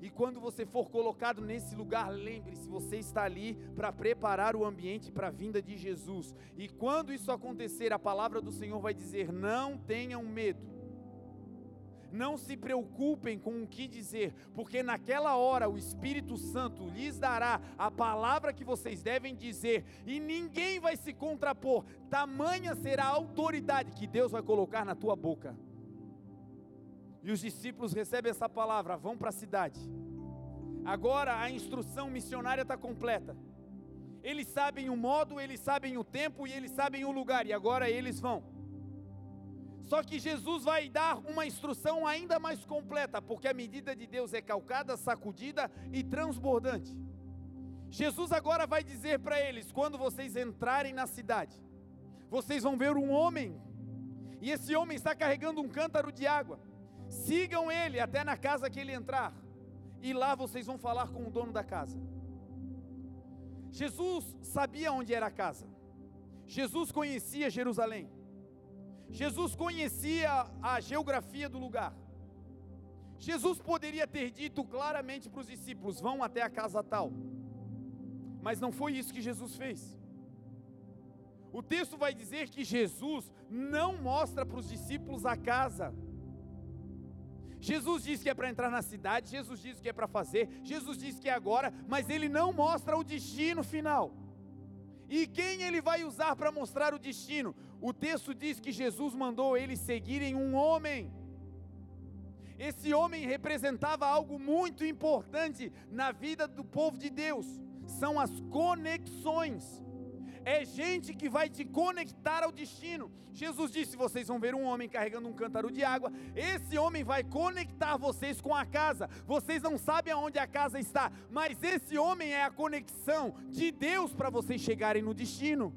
e quando você for colocado nesse lugar, lembre-se, você está ali para preparar o ambiente para a vinda de Jesus. E quando isso acontecer, a palavra do Senhor vai dizer: não tenham medo. Não se preocupem com o que dizer, porque naquela hora o Espírito Santo lhes dará a palavra que vocês devem dizer, e ninguém vai se contrapor. Tamanha será a autoridade que Deus vai colocar na tua boca. E os discípulos recebem essa palavra, vão para a cidade. Agora a instrução missionária está completa. Eles sabem o modo, eles sabem o tempo e eles sabem o lugar, e agora eles vão. Só que Jesus vai dar uma instrução ainda mais completa, porque a medida de Deus é calcada, sacudida e transbordante. Jesus agora vai dizer para eles: quando vocês entrarem na cidade, vocês vão ver um homem, e esse homem está carregando um cântaro de água. Sigam ele até na casa que ele entrar, e lá vocês vão falar com o dono da casa. Jesus sabia onde era a casa, Jesus conhecia Jerusalém, Jesus conhecia a geografia do lugar. Jesus poderia ter dito claramente para os discípulos: vão até a casa tal, mas não foi isso que Jesus fez. O texto vai dizer que Jesus não mostra para os discípulos a casa, Jesus diz que é para entrar na cidade, Jesus diz que é para fazer, Jesus diz que é agora, mas ele não mostra o destino final. E quem ele vai usar para mostrar o destino? O texto diz que Jesus mandou eles seguirem um homem. Esse homem representava algo muito importante na vida do povo de Deus, são as conexões é gente que vai te conectar ao destino. Jesus disse: vocês vão ver um homem carregando um cântaro de água, esse homem vai conectar vocês com a casa. Vocês não sabem aonde a casa está, mas esse homem é a conexão de Deus para vocês chegarem no destino.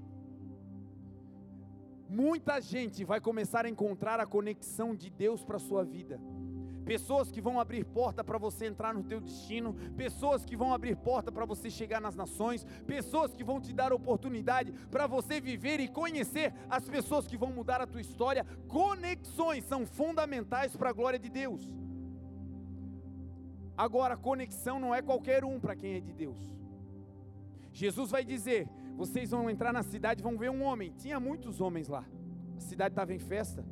Muita gente vai começar a encontrar a conexão de Deus para a sua vida pessoas que vão abrir porta para você entrar no teu destino, pessoas que vão abrir porta para você chegar nas nações, pessoas que vão te dar oportunidade para você viver e conhecer as pessoas que vão mudar a tua história. Conexões são fundamentais para a glória de Deus. Agora, conexão não é qualquer um para quem é de Deus. Jesus vai dizer: vocês vão entrar na cidade, vão ver um homem. Tinha muitos homens lá. A cidade estava em festa.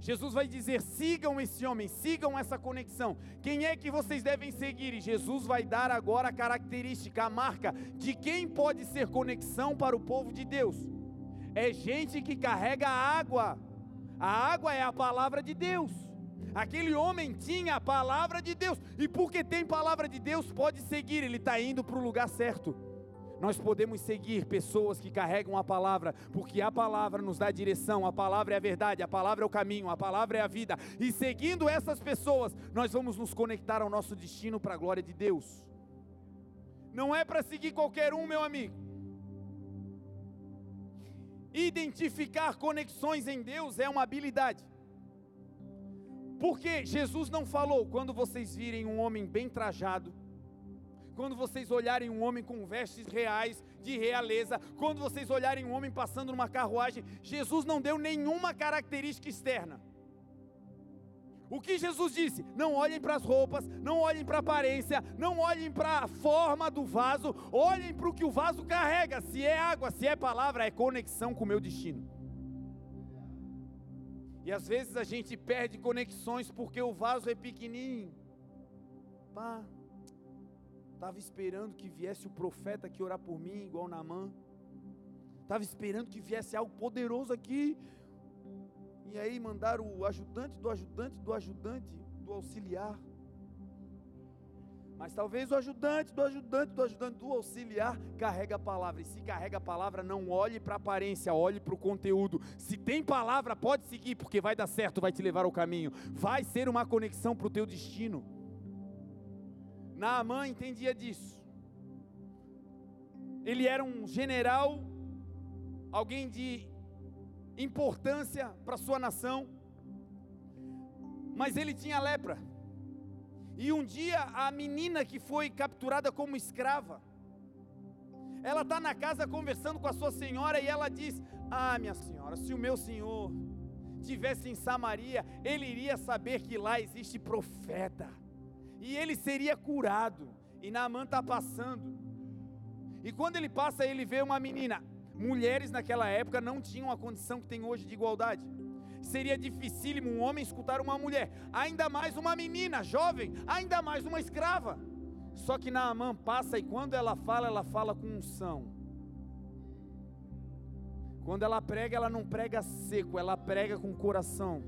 Jesus vai dizer: sigam esse homem, sigam essa conexão. Quem é que vocês devem seguir? E Jesus vai dar agora a característica, a marca de quem pode ser conexão para o povo de Deus. É gente que carrega água. A água é a palavra de Deus. Aquele homem tinha a palavra de Deus, e porque tem palavra de Deus, pode seguir, ele está indo para o lugar certo. Nós podemos seguir pessoas que carregam a palavra, porque a palavra nos dá direção, a palavra é a verdade, a palavra é o caminho, a palavra é a vida. E seguindo essas pessoas, nós vamos nos conectar ao nosso destino para a glória de Deus. Não é para seguir qualquer um, meu amigo. Identificar conexões em Deus é uma habilidade. Porque Jesus não falou, quando vocês virem um homem bem trajado, quando vocês olharem um homem com vestes reais, de realeza, quando vocês olharem um homem passando numa carruagem, Jesus não deu nenhuma característica externa. O que Jesus disse? Não olhem para as roupas, não olhem para a aparência, não olhem para a forma do vaso, olhem para o que o vaso carrega. Se é água, se é palavra, é conexão com o meu destino. E às vezes a gente perde conexões porque o vaso é pequenininho. Pá, Estava esperando que viesse o profeta aqui orar por mim, igual Namã. Estava esperando que viesse algo poderoso aqui. E aí mandaram o ajudante do ajudante do ajudante do auxiliar. Mas talvez o ajudante do ajudante do ajudante do auxiliar carrega a palavra. E se carrega a palavra, não olhe para a aparência, olhe para o conteúdo. Se tem palavra, pode seguir, porque vai dar certo, vai te levar ao caminho. Vai ser uma conexão para o teu destino. Naamã entendia disso. Ele era um general, alguém de importância para sua nação, mas ele tinha lepra. E um dia a menina que foi capturada como escrava, ela está na casa conversando com a sua senhora e ela diz: Ah, minha senhora, se o meu senhor tivesse em Samaria, ele iria saber que lá existe profeta, e ele seria curado. E Naamã está passando, e quando ele passa, ele vê uma menina. Mulheres naquela época não tinham a condição que tem hoje de igualdade seria dificílimo um homem escutar uma mulher, ainda mais uma menina jovem, ainda mais uma escrava. Só que Naamã passa e quando ela fala, ela fala com unção. Quando ela prega, ela não prega seco, ela prega com coração.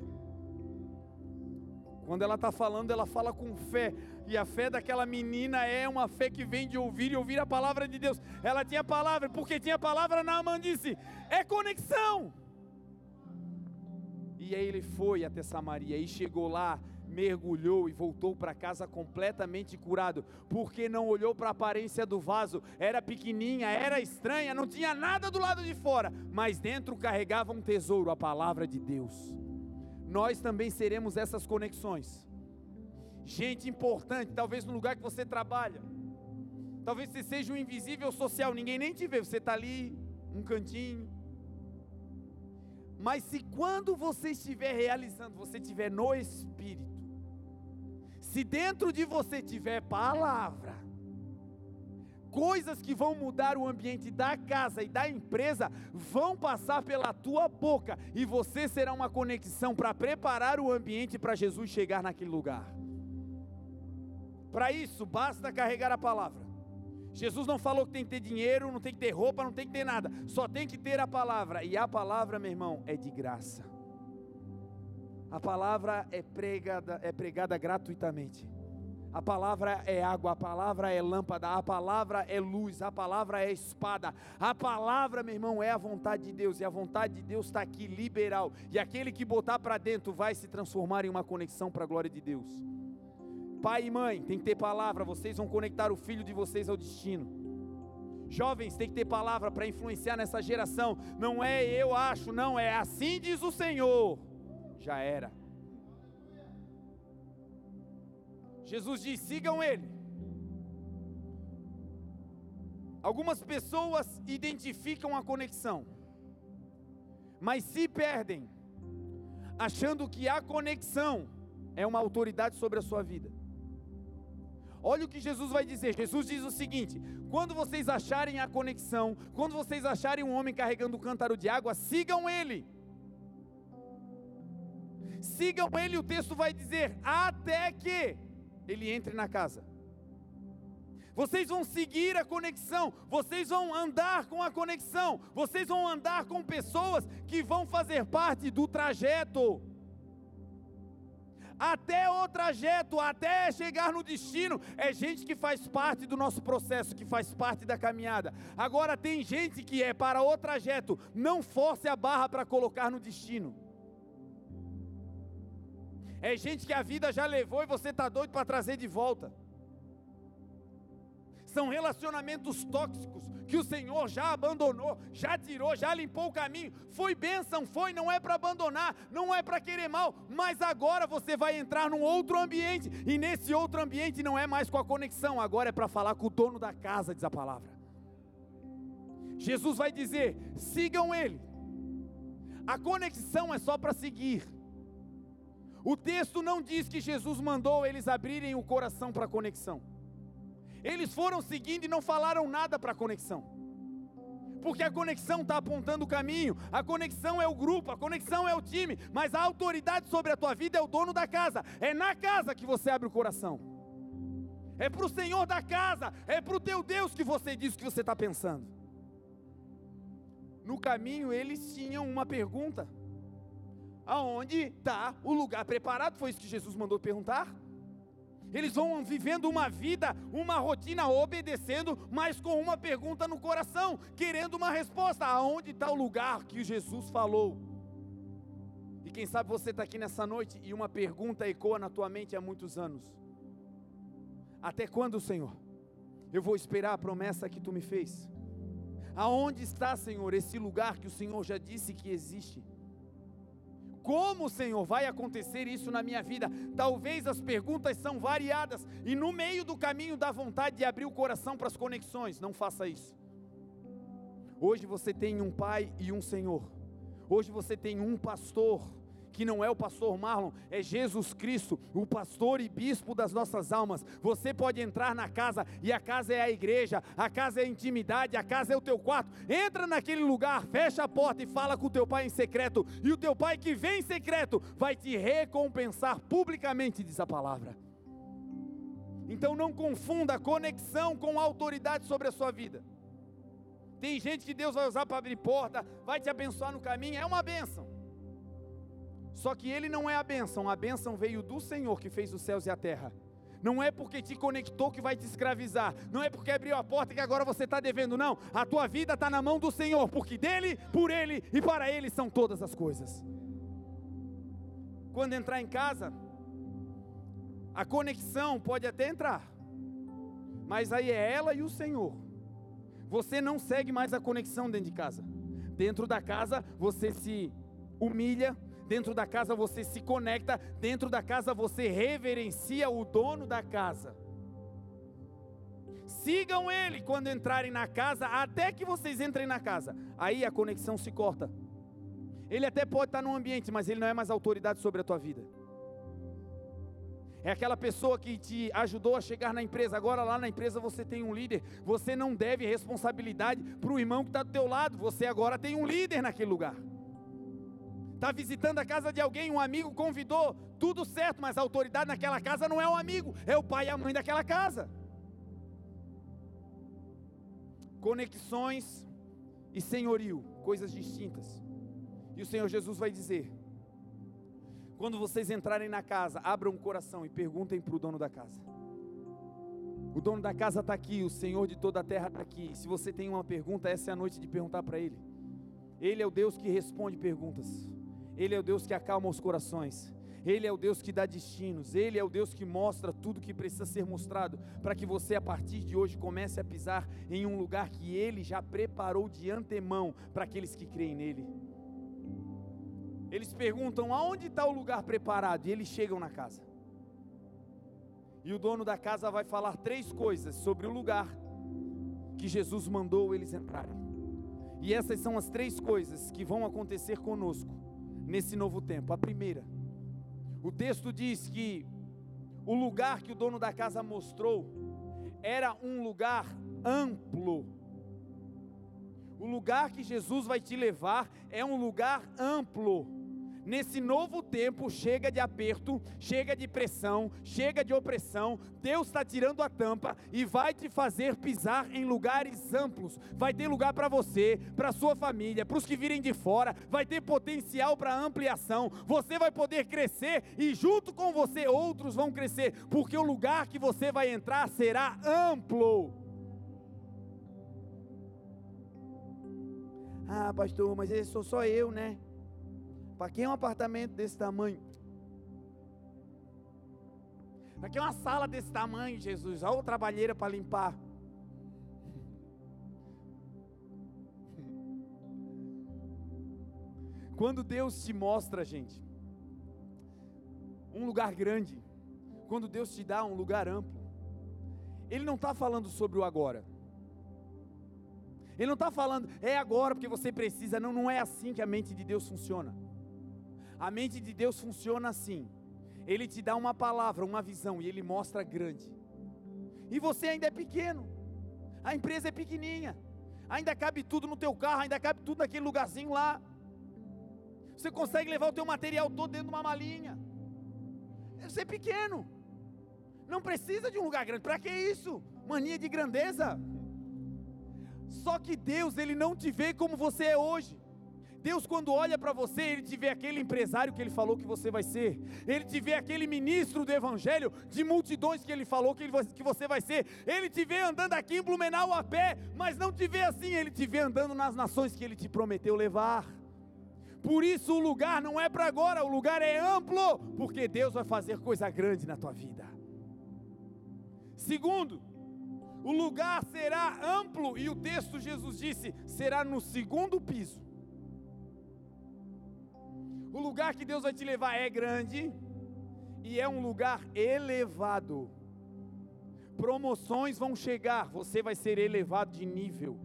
Quando ela está falando, ela fala com fé. E a fé daquela menina é uma fé que vem de ouvir e ouvir a palavra de Deus. Ela tinha palavra, porque tinha palavra, Naaman disse: é conexão. E aí ele foi até Samaria e chegou lá, mergulhou e voltou para casa completamente curado, porque não olhou para a aparência do vaso, era pequenininha, era estranha, não tinha nada do lado de fora, mas dentro carregava um tesouro, a palavra de Deus. Nós também seremos essas conexões. Gente importante, talvez no lugar que você trabalha. Talvez você seja um invisível social, ninguém nem te vê, você está ali, um cantinho mas se quando você estiver realizando, você estiver no Espírito, se dentro de você tiver palavra, coisas que vão mudar o ambiente da casa e da empresa vão passar pela tua boca e você será uma conexão para preparar o ambiente para Jesus chegar naquele lugar. Para isso, basta carregar a palavra. Jesus não falou que tem que ter dinheiro, não tem que ter roupa, não tem que ter nada, só tem que ter a palavra, e a palavra, meu irmão, é de graça. A palavra é pregada, é pregada gratuitamente. A palavra é água, a palavra é lâmpada, a palavra é luz, a palavra é espada. A palavra, meu irmão, é a vontade de Deus, e a vontade de Deus está aqui liberal. E aquele que botar para dentro vai se transformar em uma conexão para a glória de Deus. Pai e mãe, tem que ter palavra, vocês vão conectar o filho de vocês ao destino. Jovens, tem que ter palavra para influenciar nessa geração. Não é eu acho, não, é assim diz o Senhor. Já era. Jesus diz: sigam Ele. Algumas pessoas identificam a conexão, mas se perdem, achando que a conexão é uma autoridade sobre a sua vida. Olha o que Jesus vai dizer. Jesus diz o seguinte: quando vocês acharem a conexão, quando vocês acharem um homem carregando um cântaro de água, sigam ele. Sigam ele, o texto vai dizer, até que ele entre na casa. Vocês vão seguir a conexão, vocês vão andar com a conexão, vocês vão andar com pessoas que vão fazer parte do trajeto até o trajeto, até chegar no destino, é gente que faz parte do nosso processo, que faz parte da caminhada. Agora tem gente que é para o trajeto, não force a barra para colocar no destino. É gente que a vida já levou e você está doido para trazer de volta são relacionamentos tóxicos que o Senhor já abandonou, já tirou, já limpou o caminho. Foi bênção, foi, não é para abandonar, não é para querer mal, mas agora você vai entrar num outro ambiente, e nesse outro ambiente não é mais com a conexão, agora é para falar com o dono da casa, diz a palavra. Jesus vai dizer: sigam ele. A conexão é só para seguir. O texto não diz que Jesus mandou eles abrirem o coração para a conexão. Eles foram seguindo e não falaram nada para a conexão. Porque a conexão está apontando o caminho, a conexão é o grupo, a conexão é o time, mas a autoridade sobre a tua vida é o dono da casa. É na casa que você abre o coração. É para o Senhor da casa, é para o teu Deus que você diz o que você está pensando. No caminho eles tinham uma pergunta: aonde está o lugar preparado? Foi isso que Jesus mandou perguntar. Eles vão vivendo uma vida, uma rotina, obedecendo, mas com uma pergunta no coração, querendo uma resposta: aonde está o lugar que Jesus falou? E quem sabe você está aqui nessa noite e uma pergunta ecoa na tua mente há muitos anos: Até quando, Senhor? Eu vou esperar a promessa que tu me fez. Aonde está, Senhor, esse lugar que o Senhor já disse que existe? Como, Senhor, vai acontecer isso na minha vida? Talvez as perguntas são variadas e no meio do caminho dá vontade de abrir o coração para as conexões. Não faça isso. Hoje você tem um pai e um Senhor. Hoje você tem um pastor que não é o pastor Marlon, é Jesus Cristo, o pastor e bispo das nossas almas. Você pode entrar na casa e a casa é a igreja, a casa é a intimidade, a casa é o teu quarto. Entra naquele lugar, fecha a porta e fala com o teu pai em secreto, e o teu pai que vem em secreto vai te recompensar publicamente, diz a palavra. Então não confunda conexão com autoridade sobre a sua vida. Tem gente que Deus vai usar para abrir porta, vai te abençoar no caminho, é uma bênção. Só que ele não é a bênção, a bênção veio do Senhor que fez os céus e a terra. Não é porque te conectou que vai te escravizar. Não é porque abriu a porta que agora você está devendo. Não. A tua vida está na mão do Senhor. Porque dele, por ele e para ele são todas as coisas. Quando entrar em casa, a conexão pode até entrar. Mas aí é ela e o Senhor. Você não segue mais a conexão dentro de casa. Dentro da casa, você se humilha, dentro da casa você se conecta, dentro da casa você reverencia o dono da casa. Sigam ele quando entrarem na casa, até que vocês entrem na casa. Aí a conexão se corta. Ele até pode estar no ambiente, mas ele não é mais autoridade sobre a tua vida. É aquela pessoa que te ajudou a chegar na empresa. Agora lá na empresa você tem um líder. Você não deve responsabilidade para o irmão que está do teu lado. Você agora tem um líder naquele lugar está visitando a casa de alguém, um amigo convidou, tudo certo, mas a autoridade naquela casa não é o amigo, é o pai e a mãe daquela casa. Conexões e senhorio, coisas distintas. E o Senhor Jesus vai dizer: quando vocês entrarem na casa, abram o coração e perguntem para o dono da casa. O dono da casa está aqui, o Senhor de toda a terra está aqui. Se você tem uma pergunta, essa é a noite de perguntar para Ele. Ele é o Deus que responde perguntas. Ele é o Deus que acalma os corações. Ele é o Deus que dá destinos, Ele é o Deus que mostra tudo que precisa ser mostrado, para que você a partir de hoje comece a pisar em um lugar que Ele já preparou de antemão para aqueles que creem nele. Eles perguntam aonde está o lugar preparado, e eles chegam na casa. E o dono da casa vai falar três coisas sobre o lugar que Jesus mandou eles entrarem. E essas são as três coisas que vão acontecer conosco nesse novo tempo. A primeira, o texto diz que o lugar que o dono da casa mostrou era um lugar amplo. O lugar que Jesus vai te levar é um lugar amplo. Nesse novo tempo, chega de aperto, chega de pressão, chega de opressão. Deus está tirando a tampa e vai te fazer pisar em lugares amplos. Vai ter lugar para você, para sua família, para os que virem de fora. Vai ter potencial para ampliação. Você vai poder crescer e junto com você outros vão crescer, porque o lugar que você vai entrar será amplo. Ah, pastor, mas esse sou só eu, né? Para quem é um apartamento desse tamanho? Para quem é uma sala desse tamanho, Jesus? Olha o trabalheira para limpar. Quando Deus te mostra, gente, um lugar grande, quando Deus te dá um lugar amplo, Ele não está falando sobre o agora. Ele não está falando, é agora porque você precisa. Não, não é assim que a mente de Deus funciona. A mente de Deus funciona assim. Ele te dá uma palavra, uma visão e ele mostra grande. E você ainda é pequeno. A empresa é pequenininha. Ainda cabe tudo no teu carro, ainda cabe tudo naquele lugarzinho lá. Você consegue levar o teu material todo dentro de uma malinha. Você é pequeno. Não precisa de um lugar grande. Para que isso? Mania de grandeza. Só que Deus, ele não te vê como você é hoje. Deus, quando olha para você, Ele te vê aquele empresário que Ele falou que você vai ser, Ele te vê aquele ministro do Evangelho de multidões que Ele falou que, ele, que você vai ser, Ele te vê andando aqui em Blumenau a pé, mas não te vê assim, Ele te vê andando nas nações que Ele te prometeu levar. Por isso o lugar não é para agora, o lugar é amplo, porque Deus vai fazer coisa grande na tua vida. Segundo, o lugar será amplo, e o texto Jesus disse: será no segundo piso. O lugar que Deus vai te levar é grande e é um lugar elevado. Promoções vão chegar, você vai ser elevado de nível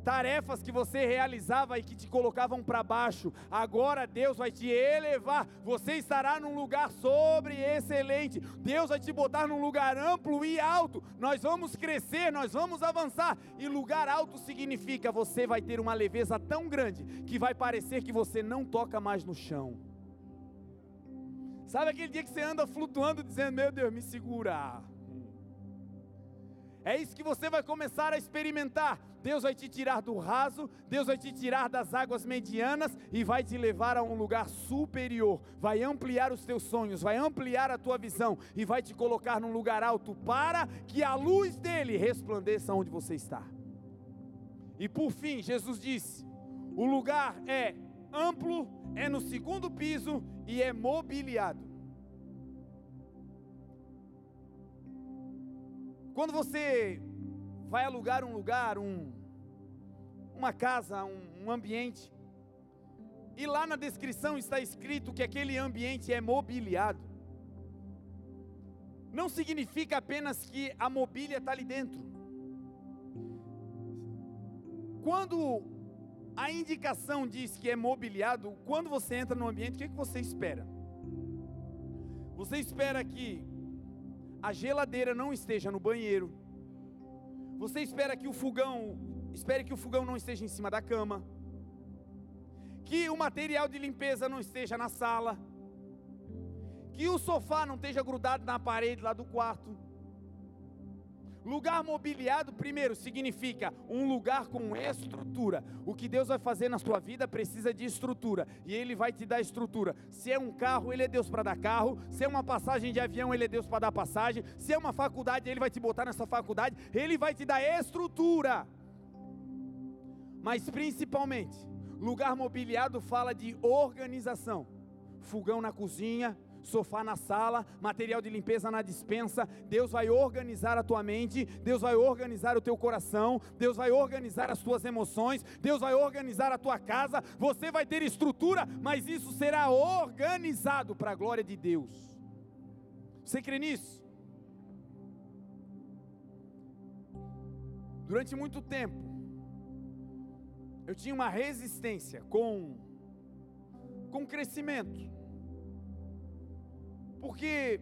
tarefas que você realizava e que te colocavam para baixo, agora Deus vai te elevar, você estará num lugar sobre excelente, Deus vai te botar num lugar amplo e alto, nós vamos crescer, nós vamos avançar, e lugar alto significa você vai ter uma leveza tão grande que vai parecer que você não toca mais no chão. Sabe aquele dia que você anda flutuando dizendo: Meu Deus, me segura. É isso que você vai começar a experimentar. Deus vai te tirar do raso, Deus vai te tirar das águas medianas e vai te levar a um lugar superior. Vai ampliar os teus sonhos, vai ampliar a tua visão e vai te colocar num lugar alto para que a luz dele resplandeça onde você está. E por fim, Jesus disse: o lugar é amplo, é no segundo piso e é mobiliado. Quando você vai alugar um lugar, um, uma casa, um, um ambiente, e lá na descrição está escrito que aquele ambiente é mobiliado, não significa apenas que a mobília está ali dentro. Quando a indicação diz que é mobiliado, quando você entra no ambiente, o que, é que você espera? Você espera que a geladeira não esteja no banheiro. Você espera que o fogão, espere que o fogão não esteja em cima da cama. Que o material de limpeza não esteja na sala. Que o sofá não esteja grudado na parede lá do quarto Lugar mobiliado, primeiro, significa um lugar com estrutura. O que Deus vai fazer na sua vida precisa de estrutura. E Ele vai te dar estrutura. Se é um carro, Ele é Deus para dar carro. Se é uma passagem de avião, Ele é Deus para dar passagem. Se é uma faculdade, Ele vai te botar nessa faculdade. Ele vai te dar estrutura. Mas principalmente, lugar mobiliado fala de organização. Fogão na cozinha, sofá na sala, material de limpeza na dispensa. Deus vai organizar a tua mente, Deus vai organizar o teu coração, Deus vai organizar as tuas emoções, Deus vai organizar a tua casa. Você vai ter estrutura, mas isso será organizado para a glória de Deus. Você crê nisso? Durante muito tempo, eu tinha uma resistência com com crescimento. Porque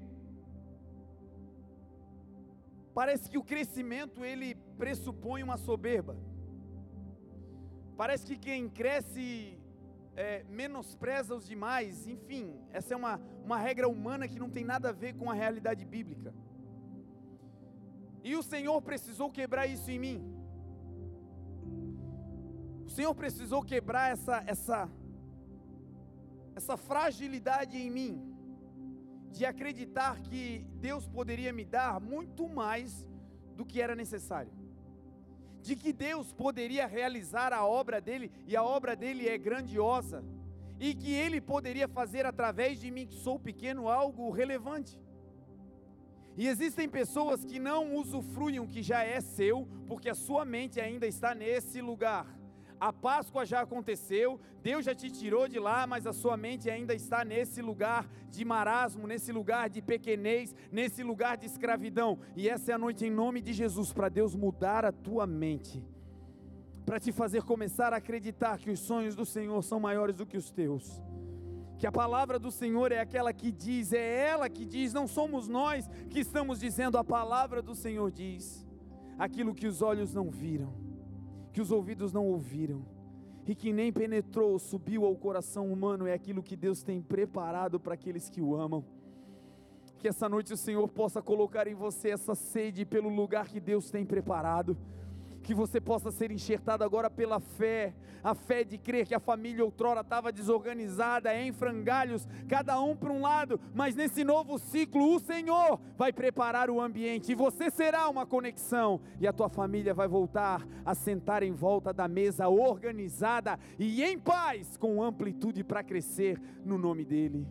parece que o crescimento ele pressupõe uma soberba. Parece que quem cresce é, menospreza os demais, enfim, essa é uma, uma regra humana que não tem nada a ver com a realidade bíblica. E o Senhor precisou quebrar isso em mim. O Senhor precisou quebrar essa, essa, essa fragilidade em mim de acreditar que Deus poderia me dar muito mais do que era necessário. De que Deus poderia realizar a obra dele, e a obra dele é grandiosa, e que ele poderia fazer através de mim, que sou pequeno, algo relevante. E existem pessoas que não usufruem o que já é seu, porque a sua mente ainda está nesse lugar a Páscoa já aconteceu, Deus já te tirou de lá, mas a sua mente ainda está nesse lugar de marasmo, nesse lugar de pequenez, nesse lugar de escravidão. E essa é a noite em nome de Jesus para Deus mudar a tua mente, para te fazer começar a acreditar que os sonhos do Senhor são maiores do que os teus. Que a palavra do Senhor é aquela que diz, é ela que diz, não somos nós que estamos dizendo, a palavra do Senhor diz, aquilo que os olhos não viram que os ouvidos não ouviram e que nem penetrou, subiu ao coração humano, é aquilo que Deus tem preparado para aqueles que o amam. Que essa noite o Senhor possa colocar em você essa sede pelo lugar que Deus tem preparado que você possa ser enxertado agora pela fé, a fé de crer que a família outrora estava desorganizada, em frangalhos, cada um para um lado, mas nesse novo ciclo o Senhor vai preparar o ambiente e você será uma conexão e a tua família vai voltar a sentar em volta da mesa organizada e em paz, com amplitude para crescer no nome dEle.